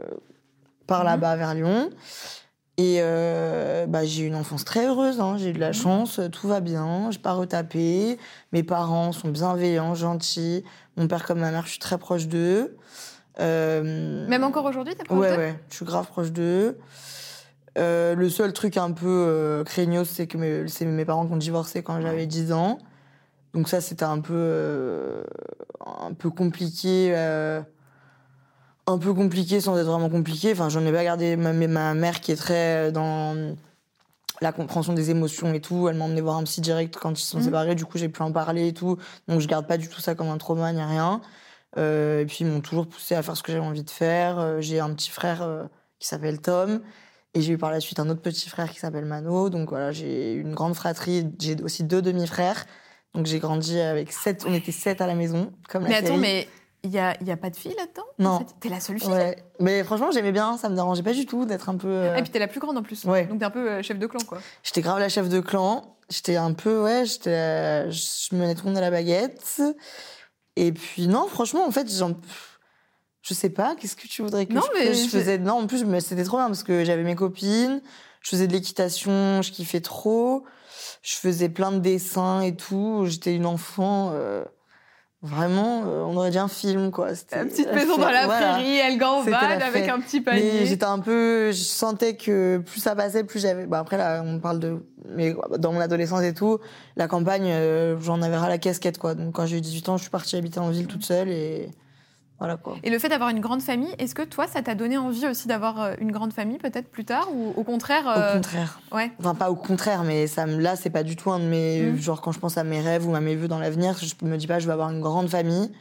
par Mhm. là-bas, vers Lyon. Et euh, bah, j'ai eu une enfance très heureuse. hein. J'ai eu de la chance, euh, tout va bien, j'ai pas retapé. Mes parents sont bienveillants, gentils. Mon père comme ma mère, je suis très proche d'eux. Euh, Même encore aujourd'hui, t'es proche Ouais, d'eux? ouais, je suis grave proche d'eux. Euh, le seul truc un peu euh, craignos, c'est que mes, c'est mes parents qui ont divorcé quand j'avais 10 ans. Donc ça, c'était un peu, euh, un peu compliqué. euh, un peu compliqué sans être vraiment compliqué. Enfin, j'en ai pas gardé. Ma, ma mère qui est très dans la compréhension des émotions et tout, elle m'a emmené voir un psy direct quand ils se sont Mhm. séparés. Du coup, j'ai pu en parler et tout. Donc, je garde pas du tout ça comme un trauma ni rien. Et puis, ils m'ont toujours poussé à faire ce que j'avais envie de faire. J'ai un petit frère qui s'appelle Tom. Et j'ai eu par la suite un autre petit frère qui s'appelle Mano. Donc voilà, j'ai une grande fratrie. J'ai aussi deux demi-frères. Donc j'ai grandi avec sept. On était sept à la maison, comme la Mais attends, série. mais il y a, y a pas de fille là-dedans Non. en fait? T'es la seule fille? Ouais. Mais franchement, j'aimais bien. Ça me dérangeait pas du tout d'être un peu. euh, Et puis t'es la plus grande en plus. Ouais. Donc t'es un peu euh, chef de clan, quoi. J'étais grave la chef de clan. J'étais un peu, ouais, j'étais, la- je le monde à la baguette. Et puis, non, franchement, en fait, j'en, je sais pas, qu'est-ce que tu voudrais que, Non, je, mais je faisais? Non, en plus, c'était trop bien parce que j'avais mes copines, je faisais de l'équitation, je kiffais trop, je faisais plein de dessins et tout. J'étais une enfant, euh, vraiment, euh, on aurait dit un film, quoi. C'était La petite maison dans la voilà. prairie, elle gambade avec un petit Mais panier. j'étais un peu, je sentais que plus ça passait, plus j'avais. Bah après là, on parle de, mais dans mon adolescence et tout, la campagne, euh, j'en avais ras la casquette quoi. Donc quand j'ai eu 18 ans, je suis partie habiter en ville toute seule et voilà quoi. Et le fait d'avoir une grande famille, est-ce que toi, ça t'a donné envie aussi d'avoir euh, une grande famille peut-être plus tard ou au contraire Au euh, contraire. Ouais. Enfin pas au contraire, mais ça me, là c'est pas du tout un de mes, Mm. genre quand je pense à mes rêves ou à mes vœux dans l'avenir, je me dis pas je vais avoir une grande famille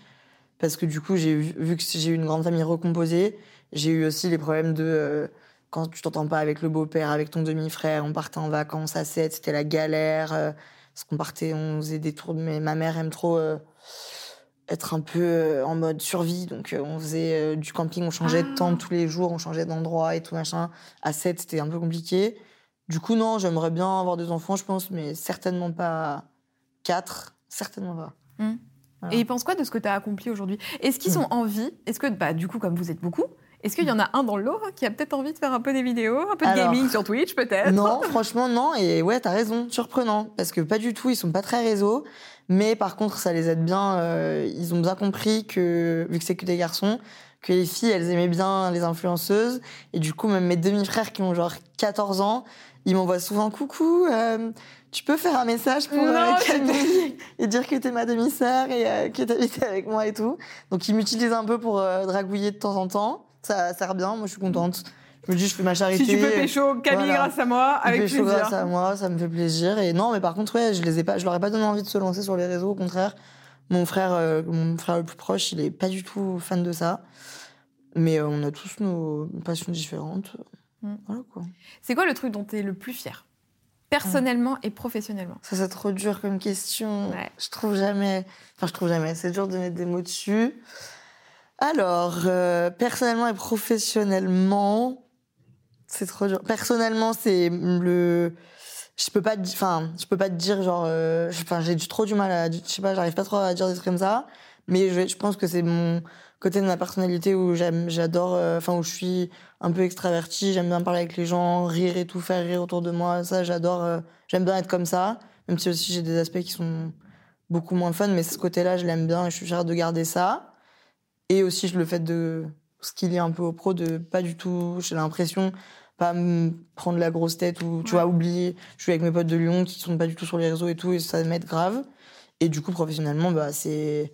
parce que du coup j'ai vu que j'ai eu une grande famille recomposée, j'ai eu aussi les problèmes de euh, quand tu t'entends pas avec le beau-père, avec ton demi-frère, on partait en vacances à 7, c'était la galère. euh, parce qu'on partait, on faisait des tours. Mais ma mère aime trop être un peu euh, en mode survie. Donc euh, on faisait euh, du camping, on changeait de Ah. tente tous les jours, on changeait d'endroit et tout machin. À 7, c'était un peu compliqué. Du coup, non, j'aimerais bien avoir des enfants, je pense, mais certainement pas 4. Certainement pas. Voilà. Et ils pensent quoi de ce que tu as accompli aujourd'hui? Est-ce qu'ils Mm. ont envie? Est-ce que, bah, du coup, comme vous êtes beaucoup, est-ce qu'il y en a un dans le lot hein, qui a peut-être envie de faire un peu des vidéos, un peu de Alors, gaming sur Twitch peut-être? Non, franchement, non. Et ouais, t'as raison, surprenant. Parce que pas du tout, ils sont pas très réseaux. Mais par contre, ça les aide bien. euh, ils ont bien compris que, vu que c'est que des garçons, que les filles, elles aimaient bien les influenceuses. Et du coup, même mes demi-frères qui ont genre 14 ans, ils m'envoient souvent coucou. euh, tu peux faire un message pour euh, Non, Camille et dire que t'es ma demi-sœur et euh, que t'habites avec moi et tout. Donc ils m'utilisent un peu pour euh, dragouiller de temps en temps. Ça sert bien, moi je suis contente. Je me dis, je fais ma charité. Si tu peux pécho Camille Voilà. grâce à moi, avec chaud plaisir. grâce à moi, ça me fait plaisir. Et non, mais par contre, ouais, je les ai pas, je leur ai pas donné envie de se lancer sur les réseaux. Au contraire, mon frère, euh, mon frère le plus proche, il est pas du tout fan de ça. Mais euh, on a tous nos passions différentes. Mm. Voilà quoi. C'est quoi le truc dont tu es le plus fier? Personnellement et professionnellement Ça, c'est trop dur comme question. Ouais. Je trouve jamais. Enfin, je trouve jamais. C'est dur de mettre des mots dessus. Alors, euh, personnellement et professionnellement, c'est trop dur. Personnellement, c'est le. Je peux pas. Enfin, je peux pas te dire genre. euh, je- Enfin, j'ai du- trop du mal à. Je sais pas, j'arrive pas trop à dire des trucs comme ça. Mais je, je pense que c'est mon côté de ma personnalité où j'aime, j'adore. euh, Enfin, où je suis un peu extravertie. J'aime bien parler avec les gens, rire et tout, faire rire autour de moi. Ça, j'adore. euh, j'aime bien être comme ça. Même si aussi j'ai des aspects qui sont beaucoup moins fun, mais ce côté-là, je l'aime bien et je suis fière de garder ça. Et aussi le fait de ce qu'il y a un peu au pro, de pas du tout, j'ai l'impression, pas me prendre la grosse tête ou tu Ouais. vois, oublier. Je suis avec mes potes de Lyon qui sont pas du tout sur les réseaux et tout, et ça m'aide grave. Et du coup, professionnellement, bah, c'est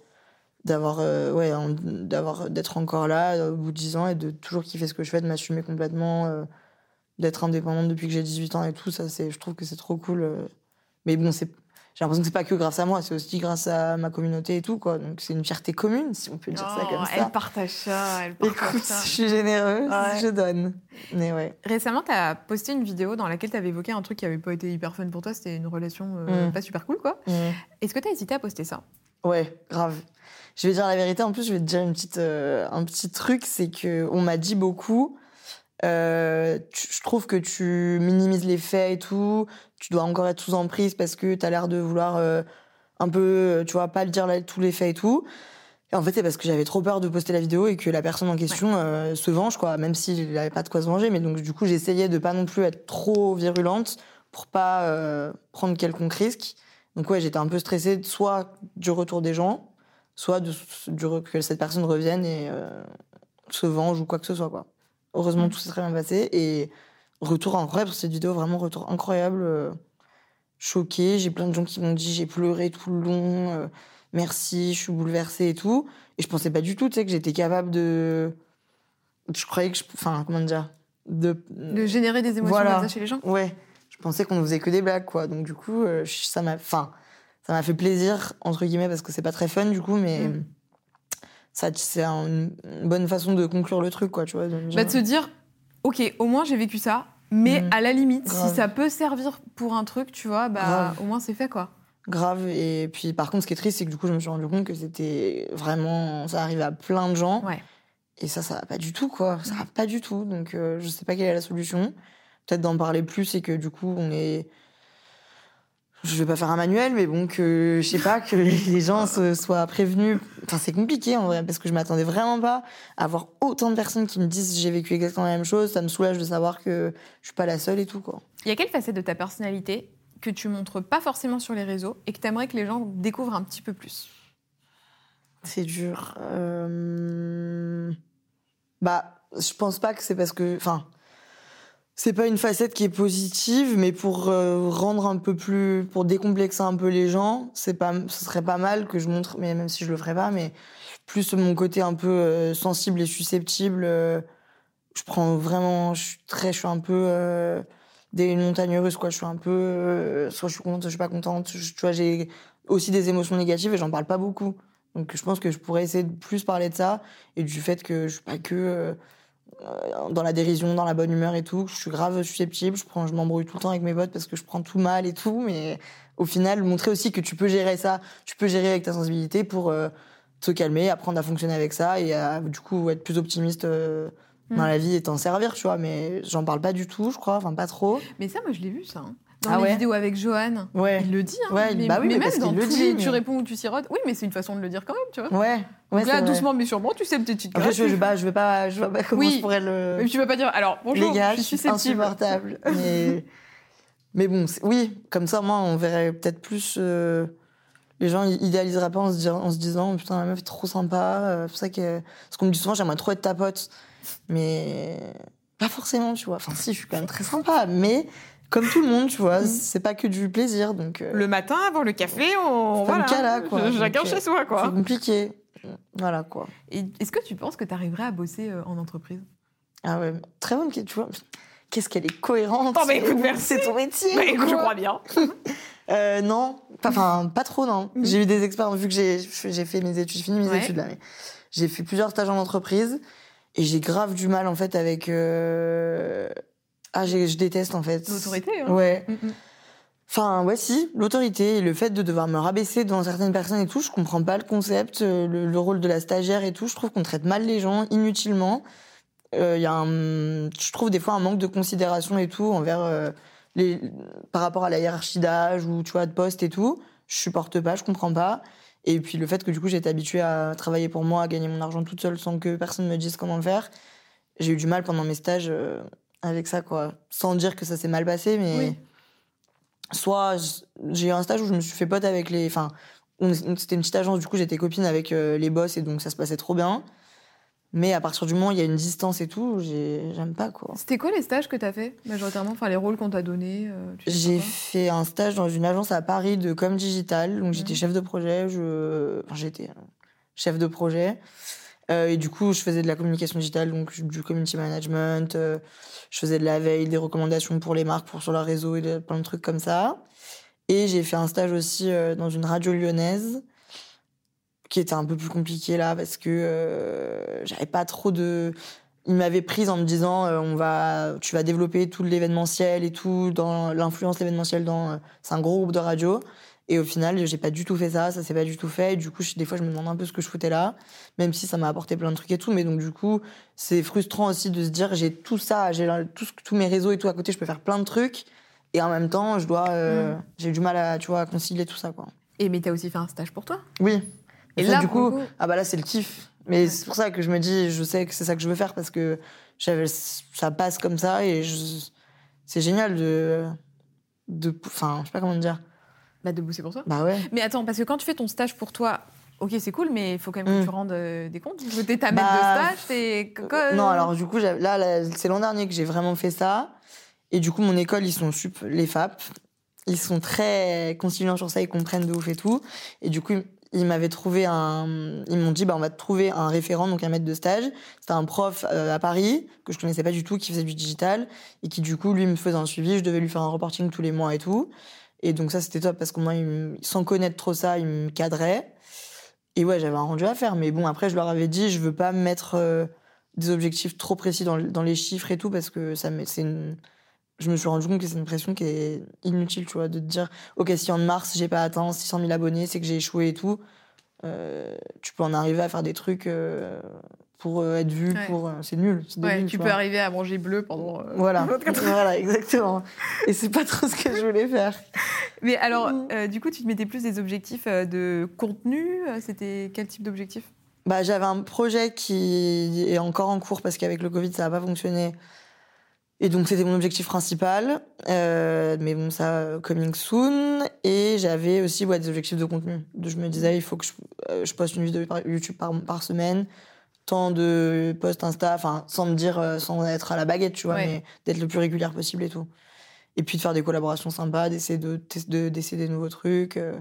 d'avoir, euh, ouais, d'avoir, d'être encore là euh, au bout de 10 ans et de toujours kiffer ce que je fais, de m'assumer complètement, euh, d'être indépendante depuis que j'ai 18 ans et tout. Ça, c'est, je trouve que c'est trop cool. Mais bon, c'est, j'ai l'impression que c'est pas que grâce à moi, c'est aussi grâce à ma communauté et tout, quoi. Donc c'est une fierté commune, si on peut dire ça Oh, comme ça. Elle partage ça, elle partage Écoute, ça. je suis généreuse, Ouais. je donne. Mais ouais. Récemment, tu as posté une vidéo dans laquelle tu avais évoqué un truc qui avait pas été hyper fun pour toi, c'était une relation euh, Mm. pas super cool, quoi. Est-ce que tu as hésité à poster ça? Ouais, grave. Je vais dire la vérité. En plus, je vais te dire une petite, euh, un petit truc, c'est que on m'a dit beaucoup Euh, tu- je trouve que tu minimises les faits et tout. Tu dois encore être sous emprise parce que tu as l'air de vouloir euh, un peu, euh, tu vois, pas le dire là, tous les faits et tout. Et en fait, c'est parce que j'avais trop peur de poster la vidéo et que la personne en question euh, se venge, quoi, même s'il n'avait pas de quoi se venger. Mais donc, du coup, j'essayais de pas non plus être trop virulente pour pas euh, prendre quelconque risque. Donc, ouais, j'étais un peu stressée, soit du retour des gens, soit de, du, que cette personne revienne et euh, se venge ou quoi que ce soit, quoi. Heureusement, Mm. tout s'est très bien passé. Et retour incroyable sur cette vidéo, vraiment retour incroyable. euh, choquée. J'ai plein de gens qui m'ont dit j'ai pleuré tout le long. euh, merci, je suis bouleversée et tout. Et je pensais pas du tout, tu sais, que j'étais capable de. Je croyais que je. Enfin, comment dire De. De générer des émotions Voilà. chez les gens. Ouais. Je pensais qu'on ne faisait que des blagues, quoi. Donc, du coup, euh, ça m'a. Enfin, ça m'a fait plaisir, entre guillemets, parce que c'est pas très fun, du coup, mais. Mm. Ça, c'est un- une bonne façon de conclure le truc, quoi, tu vois. de Bah, de se dire, ok, au moins j'ai vécu ça, mais Mhm. à la limite, Grave. si ça peut servir pour un truc, tu vois, bah Grave. au moins c'est fait quoi. grave. Et puis, par contre, ce qui est triste, c'est que du coup, je me suis rendu compte que c'était vraiment. Ça arrivait à plein de gens. Ouais. Et ça, ça va pas du tout, quoi. Ça va pas du tout. Donc, euh, je sais pas quelle est la solution. Peut-être d'en parler plus et que du coup, on est. Je vais pas faire un manuel, mais bon, que je sais pas, que les gens se- soient prévenus. Enfin, c'est compliqué en vrai, parce que je m'attendais vraiment pas à avoir autant de personnes qui me disent j'ai vécu exactement la même chose. Ça me soulage de savoir que je suis pas la seule et tout, quoi. Il y a quelle facette de ta personnalité que tu montres pas forcément sur les réseaux et que tu aimerais que les gens découvrent un petit peu plus? C'est dur. Euh, Bah, je pense pas que c'est parce que. Enfin, c'est pas une facette qui est positive, mais pour euh, rendre un peu plus. Pour décomplexer un peu les gens, c'est pas... ce serait pas mal que je montre, mais même si je le ferais pas, mais plus mon côté un peu euh, sensible et susceptible. euh, Je prends vraiment. Je suis très. Je suis un peu. Des montagnes russes, quoi. Je suis un peu. Soit je suis contente, soit je suis pas contente. Je- Tu vois, j'ai aussi des émotions négatives et j'en parle pas beaucoup. Donc je pense que je pourrais essayer de plus parler de ça et du fait que je suis pas que dans la dérision, dans la bonne humeur et tout. Je suis grave susceptible, je prends, je m'embrouille tout le temps avec mes potes parce que je prends tout mal et tout. Mais au final, montrer aussi que tu peux gérer ça, tu peux gérer avec ta sensibilité pour euh, te calmer, apprendre à fonctionner avec ça et à, du coup être plus optimiste euh, dans Mm. la vie et t'en servir, tu vois. Mais j'en parle pas du tout, je crois, enfin pas trop. Mais ça, moi je l'ai vu ça. hein. Dans Ah les ouais vidéos avec Johan. Ouais. Il le dit, hein. Ouais, mais, bah oui, mais mais même dans le dit, les- mais- tu réponds ou tu sirotes. Oui, mais c'est une façon de le dire quand même, tu vois. Ouais. Donc là, doucement mais sûrement, tu sais tes petites Après, je, je, bah, je vais pas, je vois pas comment Oui. je pourrais le. Mais tu vas pas dire, alors bonjour, les gars, je suis insupportable. mais, mais bon, oui, comme ça, moi, on verrait peut-être plus. euh, les gens idéaliseraient pas en se, disant, en se disant putain, la meuf est trop sympa. euh, C'est pour ça que. Parce qu'on me dit souvent, j'aimerais trop être ta pote. Mais. Pas forcément, tu vois. Enfin, si, je suis quand même très sympa. Mais, comme tout le monde, tu vois, c'est pas que du plaisir. Donc. euh, Mm. Le matin, avant le café, on. C'est pas le cas, là, quoi. Chacun Donc, chez euh, soi, C'est quoi. compliqué. Voilà, quoi. Est-ce que tu penses que tu arriverais à bosser euh, en entreprise? Ah ouais, très bonne question, tu vois. Qu'est-ce qu'elle est cohérente. Oh, bah, écoute, merci. C'est ton métier. Bah, écoute, je crois bien. Euh, non, pas, enfin pas trop non. Mhm. J'ai eu des expériences vu que j'ai j'ai fait mes études, j'ai fini mes Ouais. études là, mais j'ai fait plusieurs stages en entreprise et j'ai grave du mal en fait avec. euh, Ah, je déteste en fait. L'autorité, hein. Ouais. Mm, mm. Enfin, ouais, si, l'autorité et le fait de devoir me rabaisser devant certaines personnes et tout, je comprends pas le concept, euh, le, le rôle de la stagiaire et tout. Je trouve qu'on traite mal les gens inutilement. Il y a un, je trouve des fois un manque de considération et tout envers euh, les, par rapport à la hiérarchie d'âge ou tu vois de poste et tout. Je supporte pas, je comprends pas. Et puis le fait que du coup j'étais habituée à travailler pour moi, à gagner mon argent toute seule sans que personne me dise comment le faire, j'ai eu du mal pendant mes stages euh, avec ça quoi. Sans dire que ça s'est mal passé, mais Oui. soit j'ai eu un stage où je me suis fait pote avec les enfin c'était une petite agence du coup j'étais copine avec euh, les boss et donc ça se passait trop bien. Mais à partir du moment où il y a une distance et tout j'ai- j'aime pas quoi. C'était quoi les stages que tu as fait majoritairement? Enfin, les rôles qu'on t'a donnés euh, tu sais j'ai fait un stage dans une agence à Paris de com digital donc j'étais chef de projet je enfin j'étais euh, chef de projet Euh, et du coup je faisais de la communication digitale donc du community management euh, je faisais de la veille des recommandations pour les marques pour sur leur réseau et plein de trucs comme ça. Et j'ai fait un stage aussi euh, dans une radio lyonnaise qui était un peu plus compliqué là parce que j'avais pas trop de il m'avait prise en me disant on va tu vas développer tout l'événementiel et tout dans l'influence l'événementiel dans c'est un gros groupe de radio Et au final, j'ai pas du tout fait ça, ça s'est pas du tout fait. Et du coup, je- des fois, je me demande un peu ce que je foutais là, même si ça m'a apporté plein de trucs et tout. Mais donc, du coup, c'est frustrant aussi de se dire j'ai tout ça, j'ai tous mes réseaux et tout à côté, je peux faire plein de trucs. Et en même temps, je dois, euh, Mm. j'ai du mal à, tu vois, à concilier tout ça, quoi. Et mais t'as aussi fait un stage pour toi? Oui. Et là, du coup, ah bah là, c'est le kiff. Mais c'est pour ça que je me dis, je sais que c'est ça que je veux faire parce que ça passe comme ça et je- c'est génial de, de, enfin, je sais pas comment dire. Bah, de bosser pour toi. Bah ouais. Mais attends, parce que quand tu fais ton stage pour toi, ok, c'est cool, mais il faut quand même que Mm. tu rendes euh, des comptes. T'es ta maître Bah, de stage, quoi- Non, alors du coup, là, là, c'est l'an dernier que j'ai vraiment fait ça. Et du coup, mon école, ils sont sup, les FAP. Ils sont très conciliants sur ça, ils comprennent de ouf et tout. Et du coup, ils- ils m'avaient trouvé un. Ils m'ont dit, bah, on va te trouver un référent, donc un maître de stage. C'était un prof euh, à Paris, que je connaissais pas du tout, qui faisait du digital. Et qui, du coup, lui, me faisait un suivi. Je devais lui faire un reporting tous les mois et tout. Et donc, ça, c'était top parce qu'au moins, sans connaître trop ça, il me cadrait. Et ouais, j'avais un rendu à faire. Mais bon, après, je leur avais dit, je veux pas me mettre euh, des objectifs trop précis dans, dans les chiffres et tout, parce que ça c'est je me suis rendu compte que c'est une pression qui est inutile, tu vois, de te dire, ok, si en mars, j'ai pas atteint 600 000 abonnés, c'est que j'ai échoué et tout. Euh, tu peux en arriver à faire des trucs euh, pour euh, être vu, Ouais. pour... euh, c'est nul. c'est Ouais, débile, tu vois. peux arriver à manger bleu pendant. euh, Voilà, 24 heures. voilà, exactement. Et c'est pas trop ce que je voulais faire. Mais alors, Mm. euh, du coup, tu te mettais plus des objectifs de contenu C'était quel type d'objectif? Bah, j'avais un projet qui est encore en cours parce qu'avec le Covid, ça n'a pas fonctionné. Et donc, c'était mon objectif principal. Euh, mais bon, ça, coming soon. Et j'avais aussi ouais, des objectifs de contenu. Je me disais, il faut que je, euh, je poste une vidéo par YouTube par, par semaine. Tant de posts Insta, enfin, sans me dire, euh, sans être à la baguette, tu vois, Ouais. mais d'être le plus régulière possible et tout. Et puis de faire des collaborations sympas, d'essayer de, de, des nouveaux trucs. euh.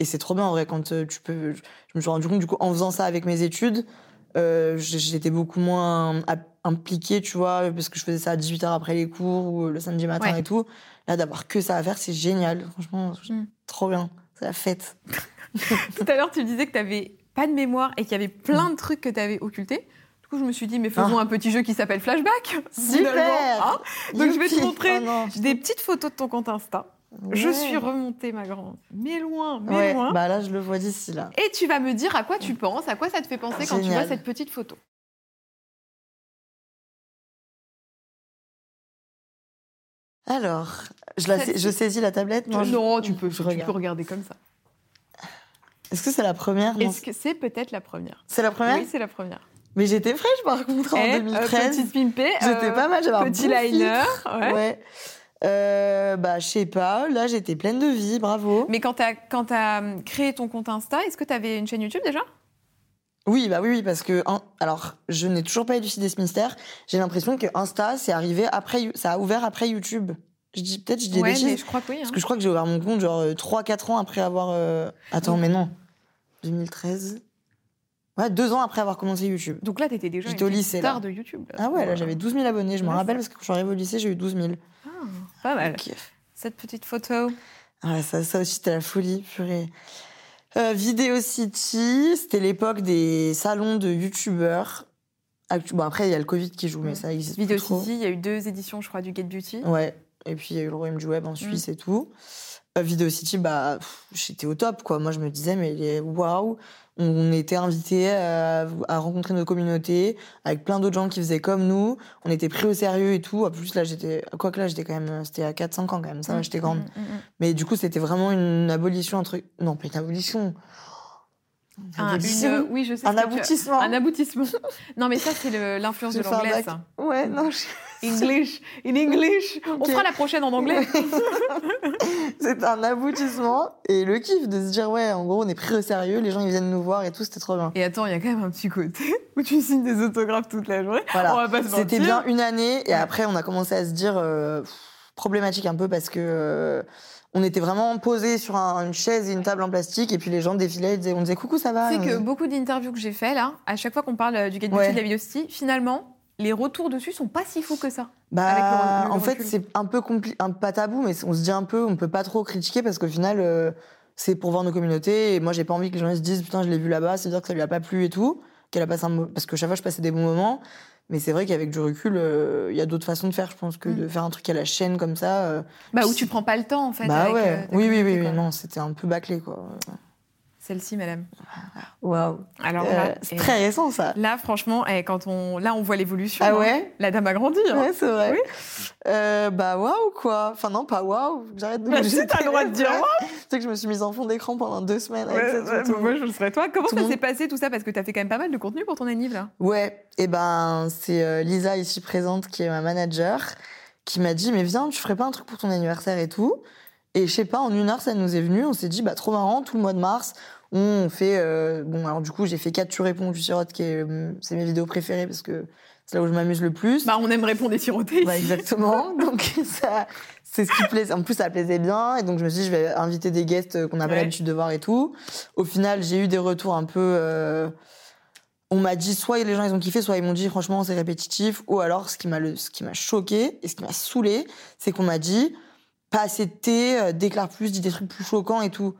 Et c'est trop bien en vrai quand euh, tu peux. Je me suis rendu compte du coup en faisant ça avec mes études, euh, j'étais beaucoup moins impliquée, tu vois, parce que je faisais ça à 18h après les cours ou le samedi matin Ouais. et tout. Là, d'avoir que ça à faire, c'est génial. Franchement, Mm. trop bien. C'est la fête. Tout à l'heure, tu me disais que tu n'avais pas de mémoire et qu'il y avait plein de trucs que tu avais occultés. Du coup, je me suis dit, mais faisons Ah. un petit jeu qui s'appelle Flashback. Super hein. Donc, je vais te montrer Oh non, Des petites photos de ton compte Insta. Je suis remontée, ma grande. Mais loin, mais Ouais, loin. bah là, je le vois d'ici là. Et tu vas me dire à quoi tu penses, à quoi ça te fait penser quand tu vois cette petite photo. Alors, je, la, Celle-ci. je saisis la tablette Non, je- tu peux, je tu peux regarde. regarder comme ça. Est-ce que c'est la première Non, Est-ce que c'est peut-être la première? C'est la première Oui, c'est la première. Mais j'étais fraîche par contre en Eh, euh, 2013. petite pimpée. J'étais euh, pas mal, j'avais un Petit bon liner. filtre. ouais. Ouais. Euh, bah, je sais pas. Là, j'étais pleine de vie, bravo. Mais quand t'as, hum, créé ton compte Insta, est-ce que tu avais une chaîne YouTube déjà? Oui, bah oui, oui, parce que hein, alors, je n'ai toujours pas élucidé ce mystère. J'ai l'impression que Insta, c'est arrivé après, ça a ouvert après YouTube. Je dis peut-être, je dis Ouais, des mais je crois que oui. hein. Parce que je crois que j'ai ouvert mon compte genre 3-4 ans après avoir. euh, Attends, mais non. 2013. Ouais, deux ans après avoir commencé YouTube. Donc là, tu étais déjà J'étais au lycée, star là. de YouTube. Ah ouais, là j'avais 12 000 abonnés. Je me Ouais, rappelle parce que quand je suis arrivée au lycée, j'ai eu 12 000. Ah, pas mal. Cette petite photo. Ah, ça, ça aussi, c'était la folie, purée. Euh, Video City, c'était l'époque des salons de youtubeurs. Bon, après, il y a le Covid qui joue, mais Mm. ça existe Vidéo. City, il y a eu deux éditions, je crois, du Get Beauty. Ouais. Et puis, il y a eu le Royaume du Web Mm. en Suisse et tout. Euh, Video City, bah, j'étais au top, quoi. Moi, je me disais, mais waouh, on était invités à, à rencontrer nos communautés avec plein d'autres gens qui faisaient comme nous. On était pris au sérieux et tout. En plus, là, j'étais, quoi que là, j'étais quand même, c'était à 4-5 ans quand même, ça Mm, j'étais grande. mm, mm, mm. Mais du coup, c'était vraiment une abolition, un truc. Non, pas une abolition. Abolition. une- oui, je sais. Un tu aboutissement. Un aboutissement. non, mais ça, c'est l'influence de l'anglais. Ouais, non, je- English, in English. On fera la prochaine en anglais. c'est un aboutissement. Et le kiff de se dire, ouais, en gros, on est pris au sérieux, les gens ils viennent nous voir et tout, c'était trop bien. Et attends, il y a quand même un petit côté où tu signes des autographes toute la journée. Voilà. C'était bien une année et après, on a commencé à se dire, euh, pff, problématique un peu parce que. euh, on était vraiment posés sur un- une chaise et une table en plastique et puis les gens défilaient, disaient- on disait coucou ça va On que disait- beaucoup d'interviews que j'ai fait là, à chaque fois qu'on parle euh, du Beauty Ouais. de la finalement, les retours dessus sont pas si fous que ça. Bah, le le en fait, c'est un peu un pas tabou, mais on se dit un peu, on peut pas trop critiquer parce qu'au final, euh, c'est pour voir nos communautés. Et moi, j'ai pas envie que les gens se disent putain, je l'ai vu là-bas, c'est dire que ça lui a pas plu et tout. qu'elle a passé un parce que chaque fois je passais des bons moments. Mais c'est vrai qu'avec du recul, euh, il y a d'autres façons de faire, je pense, que Mm. de faire un truc à la chaîne comme ça. euh, Bah, où tu prends pas le temps, en fait. bah avec, ouais, euh, oui, oui, oui, oui, non, c'était un peu bâclé, quoi. Celle-ci, madame. Waouh. Alors Euh, c'est eh, très récent, ça. là, franchement, eh, quand on, là, on voit l'évolution. Ah hein. ouais? La dame a grandi. hein. Ouais, c'est vrai. Oui. Euh, bah waouh, quoi. Enfin, non, pas waouh. J'arrête de Bah, si, t'as le droit de dire fleurs. Tu sais que je me suis mise en fond d'écran pendant deux semaines avec Ouais, moi, je le serais toi. Comment Tout ça s'est passé tout ça? Parce que t'as fait quand même pas mal de contenu pour ton anniv là. Ouais, et ben c'est euh, Lisa ici présente qui est ma manager qui m'a dit mais viens tu ferais pas un truc pour ton anniversaire et tout et je sais pas en une heure ça nous est venu on s'est dit bah trop marrant tout le mois de mars on fait euh, bon alors du coup j'ai fait 4 tu réponds tu sirotes qui est euh, c'est mes vidéos préférées parce que c'est là où je m'amuse le plus Bah, on aime répondre et siroter. Bah, exactement. donc ça, c'est ce qui plaisait. En plus, ça plaisait bien. Et donc je me suis dit, je vais inviter des guests euh, qu'on n'a pas Ouais. l'habitude de voir et tout. Au final, j'ai eu des retours un peu. euh, On m'a dit soit les gens ils ont kiffé, soit ils m'ont dit franchement c'est répétitif. Ou alors ce qui m'a ce qui m'a choqué et ce qui m'a saoulé, c'est qu'on m'a dit pas assez de thé, euh, déclare plus, dis des trucs plus choquants et tout.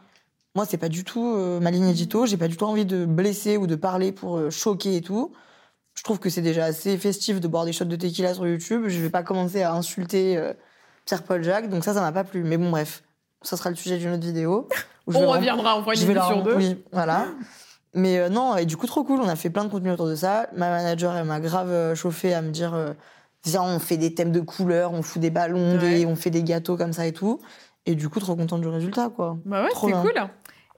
Moi, c'est pas du tout euh, ma ligne édito. J'ai pas du tout envie de blesser ou de parler pour euh, choquer et tout. Je trouve que c'est déjà assez festif de boire des shots de tequila sur YouTube. Je vais pas commencer à insulter euh, Pierre-Paul Jacques. Donc ça, ça m'a pas plu. Mais bon, bref, ça sera le sujet d'une autre vidéo. où je On reviendra, on fera une émission deux. Oui, voilà. Mais euh, non, et du coup, trop cool. On a fait plein de contenu autour de ça. Ma manager, elle m'a grave chauffé à me dire Viens, on fait des thèmes de couleurs, on fout des ballons, Ouais. des- on fait des gâteaux comme ça et tout. Et du coup, trop contente du résultat, quoi. Bah ouais, c'est cool.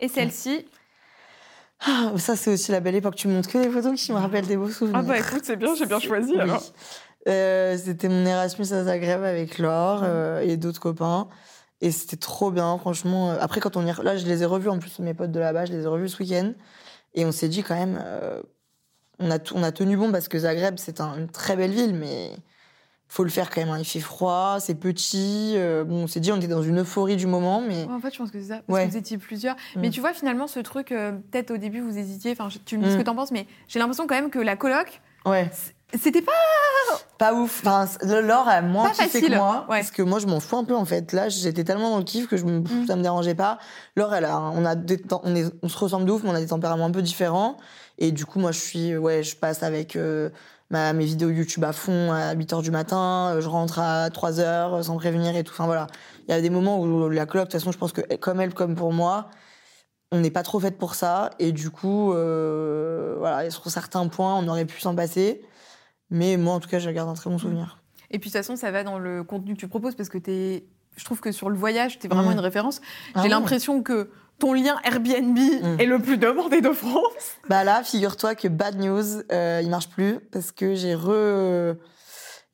Et celle-ci, Ah, ça, c'est aussi la belle époque. Tu montres que des photos qui me rappellent des beaux souvenirs. ah bah écoute, c'est bien, j'ai bien choisi Oui. alors. Euh, c'était mon Erasmus à Zagreb avec Laure euh, et d'autres copains. Et c'était trop bien, franchement. Euh, Après, quand on y... Là, je les ai revus, en plus, mes potes de là-bas, je les ai revus ce week-end. Et on s'est dit quand même... euh, on, a on a tenu bon parce que Zagreb, c'est un- une très belle ville, mais faut le faire quand même. hein. Il fait froid, c'est petit. euh, bon, on s'est dit, on était dans une euphorie du moment, mais... Ouais, en fait, je pense que c'est ça, parce Ouais. que vous étiez plusieurs. Mm. Mais tu vois, finalement, ce truc, euh, peut-être au début, vous hésitiez, enfin, tu me dis ce Mm. que t'en penses, mais j'ai l'impression quand même que la coloc, Ouais. c'était pas. Pas ouf. Enfin, Laure a moins Pas kiffé facile. que moi. Ouais. Parce que moi, je m'en fous un peu, en fait. Là, j'étais tellement dans le kiff que je me, Mm. ça me dérangeait pas. Laure, elle a, on, a des tem- on, est, on se ressemble de ouf, mais on a des tempéraments un peu différents. Et du coup, moi, je suis, ouais, je passe avec euh, ma, mes vidéos YouTube à fond à 8 h du matin. euh, Je rentre à 3 h euh, sans prévenir et tout. Enfin, voilà. Il y a des moments où la coloc, de toute façon, je pense que comme elle, comme pour moi, on n'est pas trop faite pour ça. Et du coup, euh, voilà, sur certains points, on aurait pu s'en passer. Mais moi, en tout cas, je garde un très bon souvenir. Et puis, de toute façon, ça va dans le contenu que tu proposes, parce que. Je trouve que sur le voyage, t'es vraiment Mm. une référence. Ah J'ai ouais. l'impression que ton lien Airbnb Mm. est le plus demandé de France. Bah là, figure-toi que bad news, euh, il marche plus parce que j'ai re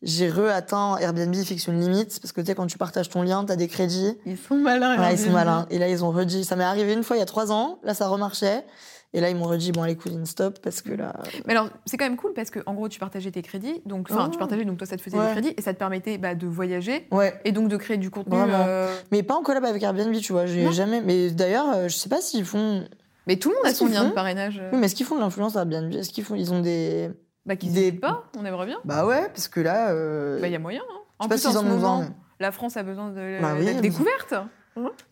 j'ai re atteint Airbnb fixe une limite parce que tu sais quand tu partages ton lien, t'as des crédits. Ils sont malins. Ouais, ils sont malins. Et là ils ont redit, ça m'est arrivé une fois il y a trois ans, là ça remarchait. Et là ils m'ont redit bon allez cool stop parce que là Mais alors, c'est quand même cool parce que, en gros, tu partageais tes crédits. Donc, enfin, Oh. tu partageais, donc toi, ça te faisait Ouais. des crédits et ça te permettait bah, de voyager ouais. et donc de créer du contenu. Euh, Mais pas en collab avec Airbnb, tu vois, j'ai jamais mais d'ailleurs, euh, je sais pas s'ils font Mais tout le monde a son lien de parrainage. euh, Oui, mais est-ce qu'ils font de l'influence à Airbnb? Est-ce qu'ils font ils ont des Bah, qu'ils des- pas, on aimerait bien. Bah ouais, parce que là euh, Bah, il y a moyen. Hein. je sais En pas plus, s'ils en en ont besoin. la France a besoin de, Bah oui, découverte.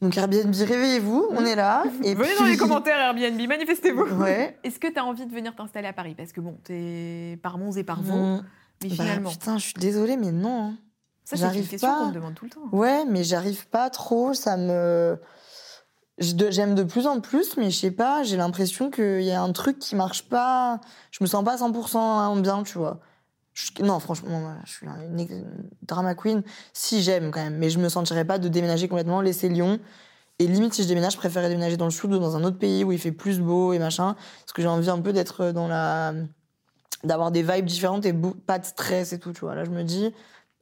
Donc Airbnb, réveillez-vous, on est là et Venez puis... dans les commentaires Airbnb, manifestez-vous. Ouais. Est-ce que tu as envie de venir t'installer à Paris? Parce que bon, t'es par Mons et par Vaux, Mm. mais Bah, finalement, putain, je suis désolée, mais non. hein. ça c'est une question pas. qu'on me demande tout le temps. Ouais, mais j'arrive pas trop. Ça me. J'aime de plus en plus, mais je sais pas, j'ai l'impression qu'il y a un truc qui marche pas. Je me sens pas 100% en bien, tu vois. Non, franchement, je suis une, drama queen. Si j'aime quand même, mais je me sentirais pas de déménager complètement, laisser Lyon. Et limite, si je déménage, je préférerais déménager dans le sud ou dans un autre pays où il fait plus beau et machin. Parce que j'ai envie un peu d'être dans la. d'avoir des vibes différentes et pas de stress et tout, tu vois. Là, je me dis,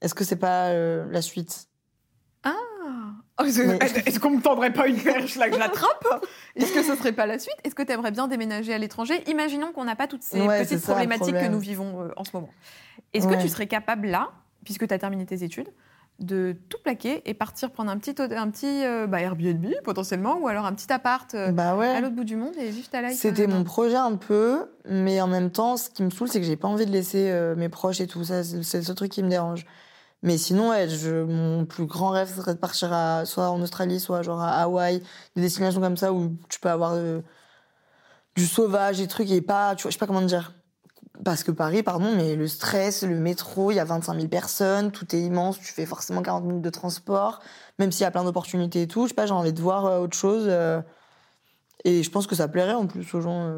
est-ce que c'est pas euh, la suite? Est-ce Mais- est-ce qu'on me tendrait pas une perche là que je l'attrape Est-ce que ce serait pas la suite? Est-ce que tu aimerais bien déménager à l'étranger? Imaginons qu'on n'a pas toutes ces Ouais, petites ça, problématiques que nous vivons euh, en ce moment. Est-ce que tu serais capable là, puisque tu as terminé tes études, de tout plaquer et partir prendre un petit, un petit euh, bah, Airbnb potentiellement ou alors un petit appart euh, Bah ouais. à l'autre bout du monde et vivre ta life C'était mon là-bas projet un peu, mais en même temps, ce qui me saoule, c'est que j'ai pas envie de laisser euh, mes proches et tout ça. C'est c'est le seul truc qui me dérange. Mais sinon, je, mon plus grand rêve ce serait de partir à, soit en Australie, soit genre à Hawaï, des destinations comme ça où tu peux avoir euh, du sauvage, des trucs, et pas, tu vois, je sais pas comment dire. Parce que Paris, pardon, mais le stress, le métro, il y a 25 000 personnes, tout est immense, tu fais forcément 40 minutes de transport, même s'il y a plein d'opportunités et tout. Je sais pas, j'ai envie de voir euh, autre chose. euh, et je pense que ça plairait en plus aux gens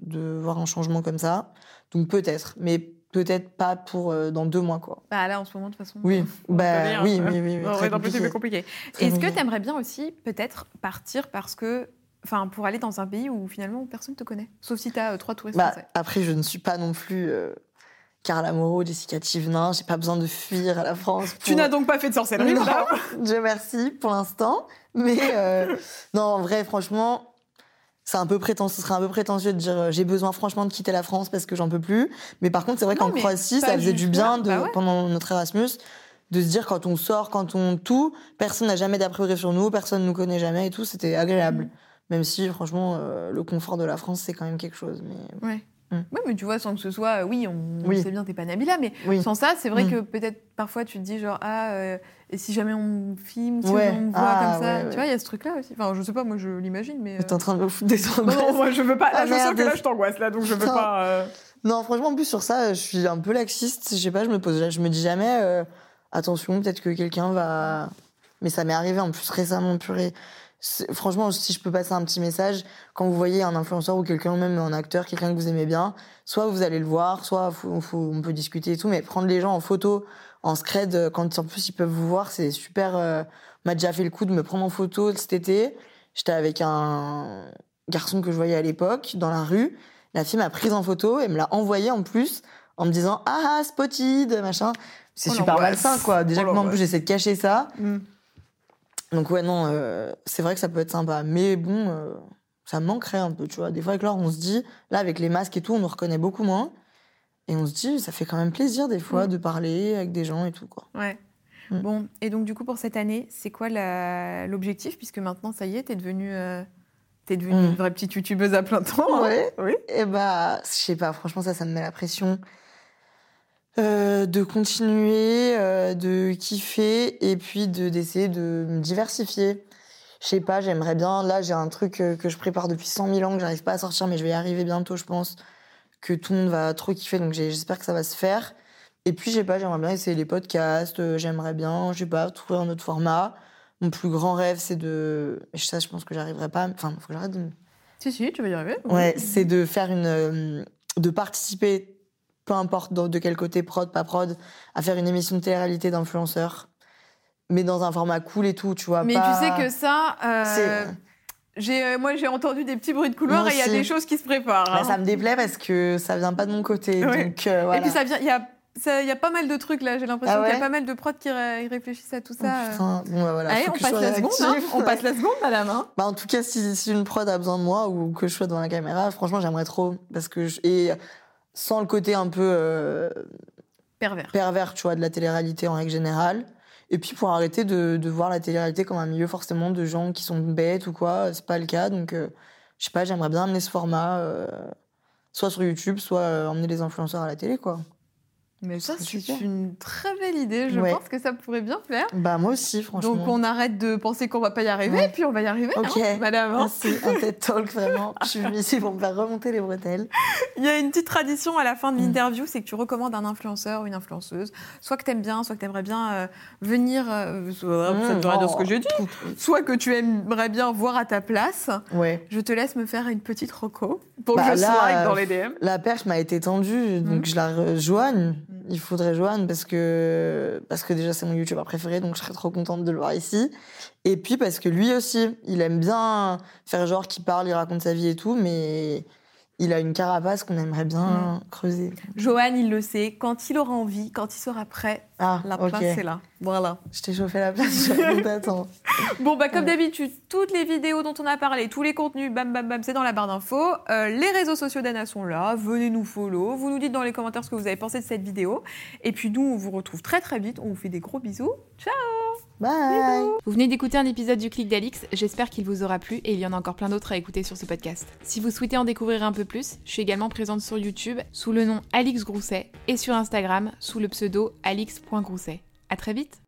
de voir un changement comme ça. Donc peut-être, mais peut-être pas pour euh, dans deux mois, quoi. Bah là, en ce moment, de toute façon. Oui, bah, oui, oui, oui, oui, dans plus compliqué. compliqué. Est-ce que tu aimerais bien aussi peut-être partir parce que. Enfin, pour aller dans un pays où finalement personne te connaît. Sauf si tu as trois touristes Bah, après, je ne suis pas non plus euh, Carla Moreau, Jessica Thivenin. J'ai pas besoin de fuir à la France. Tu n'as donc pas fait de sorcellerie, Non, Dieu merci pour l'instant. Mais euh, non, en vrai, franchement, c'est un peu prétentieux. Ce serait un peu prétentieux de dire euh, j'ai besoin franchement de quitter la France parce que j'en peux plus. Mais par contre, c'est vrai qu'en Croatie, ça faisait du bien de, bah ouais. pendant notre Erasmus de se dire quand on sort, quand on tout, personne n'a jamais d'a priori sur nous, personne nous connaît jamais et tout. C'était agréable. Mm. Même si, franchement, euh, le confort de la France, c'est quand même quelque chose. Mais Ouais. Mm. Ouais, mais tu vois, sans que ce soit. euh, Oui, on, Oui. on sait bien, t'es pas Nabila, mais oui. sans ça, c'est vrai Mm. que peut-être parfois tu te dis genre, ah, euh, et si jamais on me filme, si Ouais. on me voit Ah, comme ça. ouais, ouais. Tu vois, il y a ce truc-là aussi. Enfin, je sais pas, moi je l'imagine, mais. euh, T'es en train de me foutre des Non, moi je veux pas. Là, Ah, je sens merde. que là je t'angoisse, là, donc je veux pas. euh, Non, franchement, en plus sur ça, je suis un peu laxiste. Je sais pas, je me pose, je me dis jamais, euh, attention, peut-être que quelqu'un va. Mais ça m'est arrivé en plus récemment, purée. Franchement, si je peux passer un petit message, quand vous voyez un influenceur ou quelqu'un, même un acteur, quelqu'un que vous aimez bien, soit vous allez le voir, soit faut- faut- on peut discuter et tout, mais prendre les gens en photo, en scred, euh, quand en plus ils peuvent vous voir, c'est super. euh, m'a déjà fait le coup de me prendre en photo cet été. J'étais avec un garçon que je voyais à l'époque dans la rue. La fille m'a prise en photo et me l'a envoyée en plus en me disant ah spotted machin. C'est Oh, super malsain quoi. Déjà Oh, que moi en plus j'essaie de cacher ça. mm. Donc ouais non, euh, c'est vrai que ça peut être sympa, mais bon, euh, ça manquerait un peu, tu vois. Des fois avec Laure, on se dit, là avec les masques et tout, on nous reconnaît beaucoup moins, et on se dit, ça fait quand même plaisir des fois Mm. de parler avec des gens et tout quoi. Ouais. Mm. Bon, et donc du coup pour cette année, c'est quoi l'objectif? Puisque maintenant, ça y est, t'es devenue, euh, devenue Mm. une vraie petite youtubeuse à plein temps. hein. Ouais. Oui. Et bah, je sais pas, franchement, ça, ça me met la pression. Euh, de continuer, euh, de kiffer et puis de d'essayer de me diversifier. Je sais pas, j'aimerais bien. Là, j'ai un truc euh, que je prépare depuis 100 000 ans que j'arrive pas à sortir, mais je vais y arriver bientôt, je pense. Que tout le monde va trop kiffer, donc j'espère que ça va se faire. Et puis, je sais pas, j'aimerais bien essayer les podcasts. j'aimerais bien, je sais pas, trouver un autre format. Mon plus grand rêve, c'est de. et Ça, je pense que j'arriverai pas. Enfin, faut que j'arrête de Si, si, tu vas y arriver. Ouais, c'est de faire une. de participer, peu importe de, quel côté, prod, pas prod, à faire une émission de télé-réalité d'influenceurs. Mais dans un format cool et tout, tu vois. Mais pas- tu sais que ça, euh, j'ai, euh, moi j'ai entendu des petits bruits de couloir Moi et il y a des choses qui se préparent. Bah, hein. ça me déplaît parce que ça vient pas de mon côté. Ouais. Donc, euh, voilà. Et puis ça vient, il y a, il y a pas mal de trucs là. J'ai l'impression Ah qu'il y a pas mal de prods qui ré- réfléchissent à tout Oh, ça. euh. putain. Bon, bah, voilà. Allez, on passe la seconde. hein. On passe la seconde, madame. hein. Bah, en tout cas, si, si une prod a besoin de moi ou que je sois devant la caméra, franchement, j'aimerais trop. Parce que je- et sans le côté un peu euh, Pervers. pervers, tu vois, de la télé-réalité en règle générale. Et puis pour arrêter de, de voir la télé-réalité comme un milieu forcément de gens qui sont bêtes ou quoi, c'est pas le cas. Donc, euh, je sais pas, j'aimerais bien amener ce format, euh, soit sur YouTube, soit emmener les influenceurs à la télé, quoi. Mais ça, serait c'est une très belle idée. Je Ouais. pense que ça pourrait bien faire. Bah, moi aussi, franchement. Donc on arrête de penser qu'on va pas y arriver, Ouais. et puis on va y arriver, Ok. hein, madame. Merci, un TED Talk, vraiment. Je suis venue ici pour me faire remonter les bretelles. Il y a une petite tradition à la fin de Mm. l'interview, c'est que tu recommandes un influenceur ou une influenceuse, soit que t'aimes bien, soit que t'aimerais bien euh, venir, euh, soit- ça Mm, rien dire ce oh, que j'ai dit, soit que tu aimerais bien voir à ta place. Ouais. Je te laisse me faire une petite reco pour Bah, que je là, dans les DM. La perche m'a été tendue, donc Mm. je la rejoigne. Mm. Il faudrait joindre parce que, parce que déjà c'est mon youtubeur préféré, donc je serais trop contente de le voir ici. Et puis parce que lui aussi, il aime bien faire genre qu'il parle, il raconte sa vie et tout, mais il a une carapace qu'on aimerait bien Mm. creuser. Johan, il le sait, quand il aura envie, quand il sera prêt, Ah, la place est là. Voilà. Je t'ai chauffé la place, t'attends. Bon, bah, comme Ouais. d'habitude, toutes les vidéos dont on a parlé, tous les contenus, bam, bam, bam, c'est dans la barre d'infos. Euh, les réseaux sociaux d'Anna sont là. Venez nous follow. Vous nous dites dans les commentaires ce que vous avez pensé de cette vidéo. Et puis, nous, on vous retrouve très, très vite. On vous fait des gros bisous. Ciao Bye. Vous venez d'écouter un épisode du Clic d'Alix. J'espère qu'il vous aura plu et il y en a encore plein d'autres à écouter sur ce podcast. Si vous souhaitez en découvrir un peu plus, je suis également présente sur YouTube sous le nom Alix Grousset et sur Instagram sous le pseudo alix.grousset. À très vite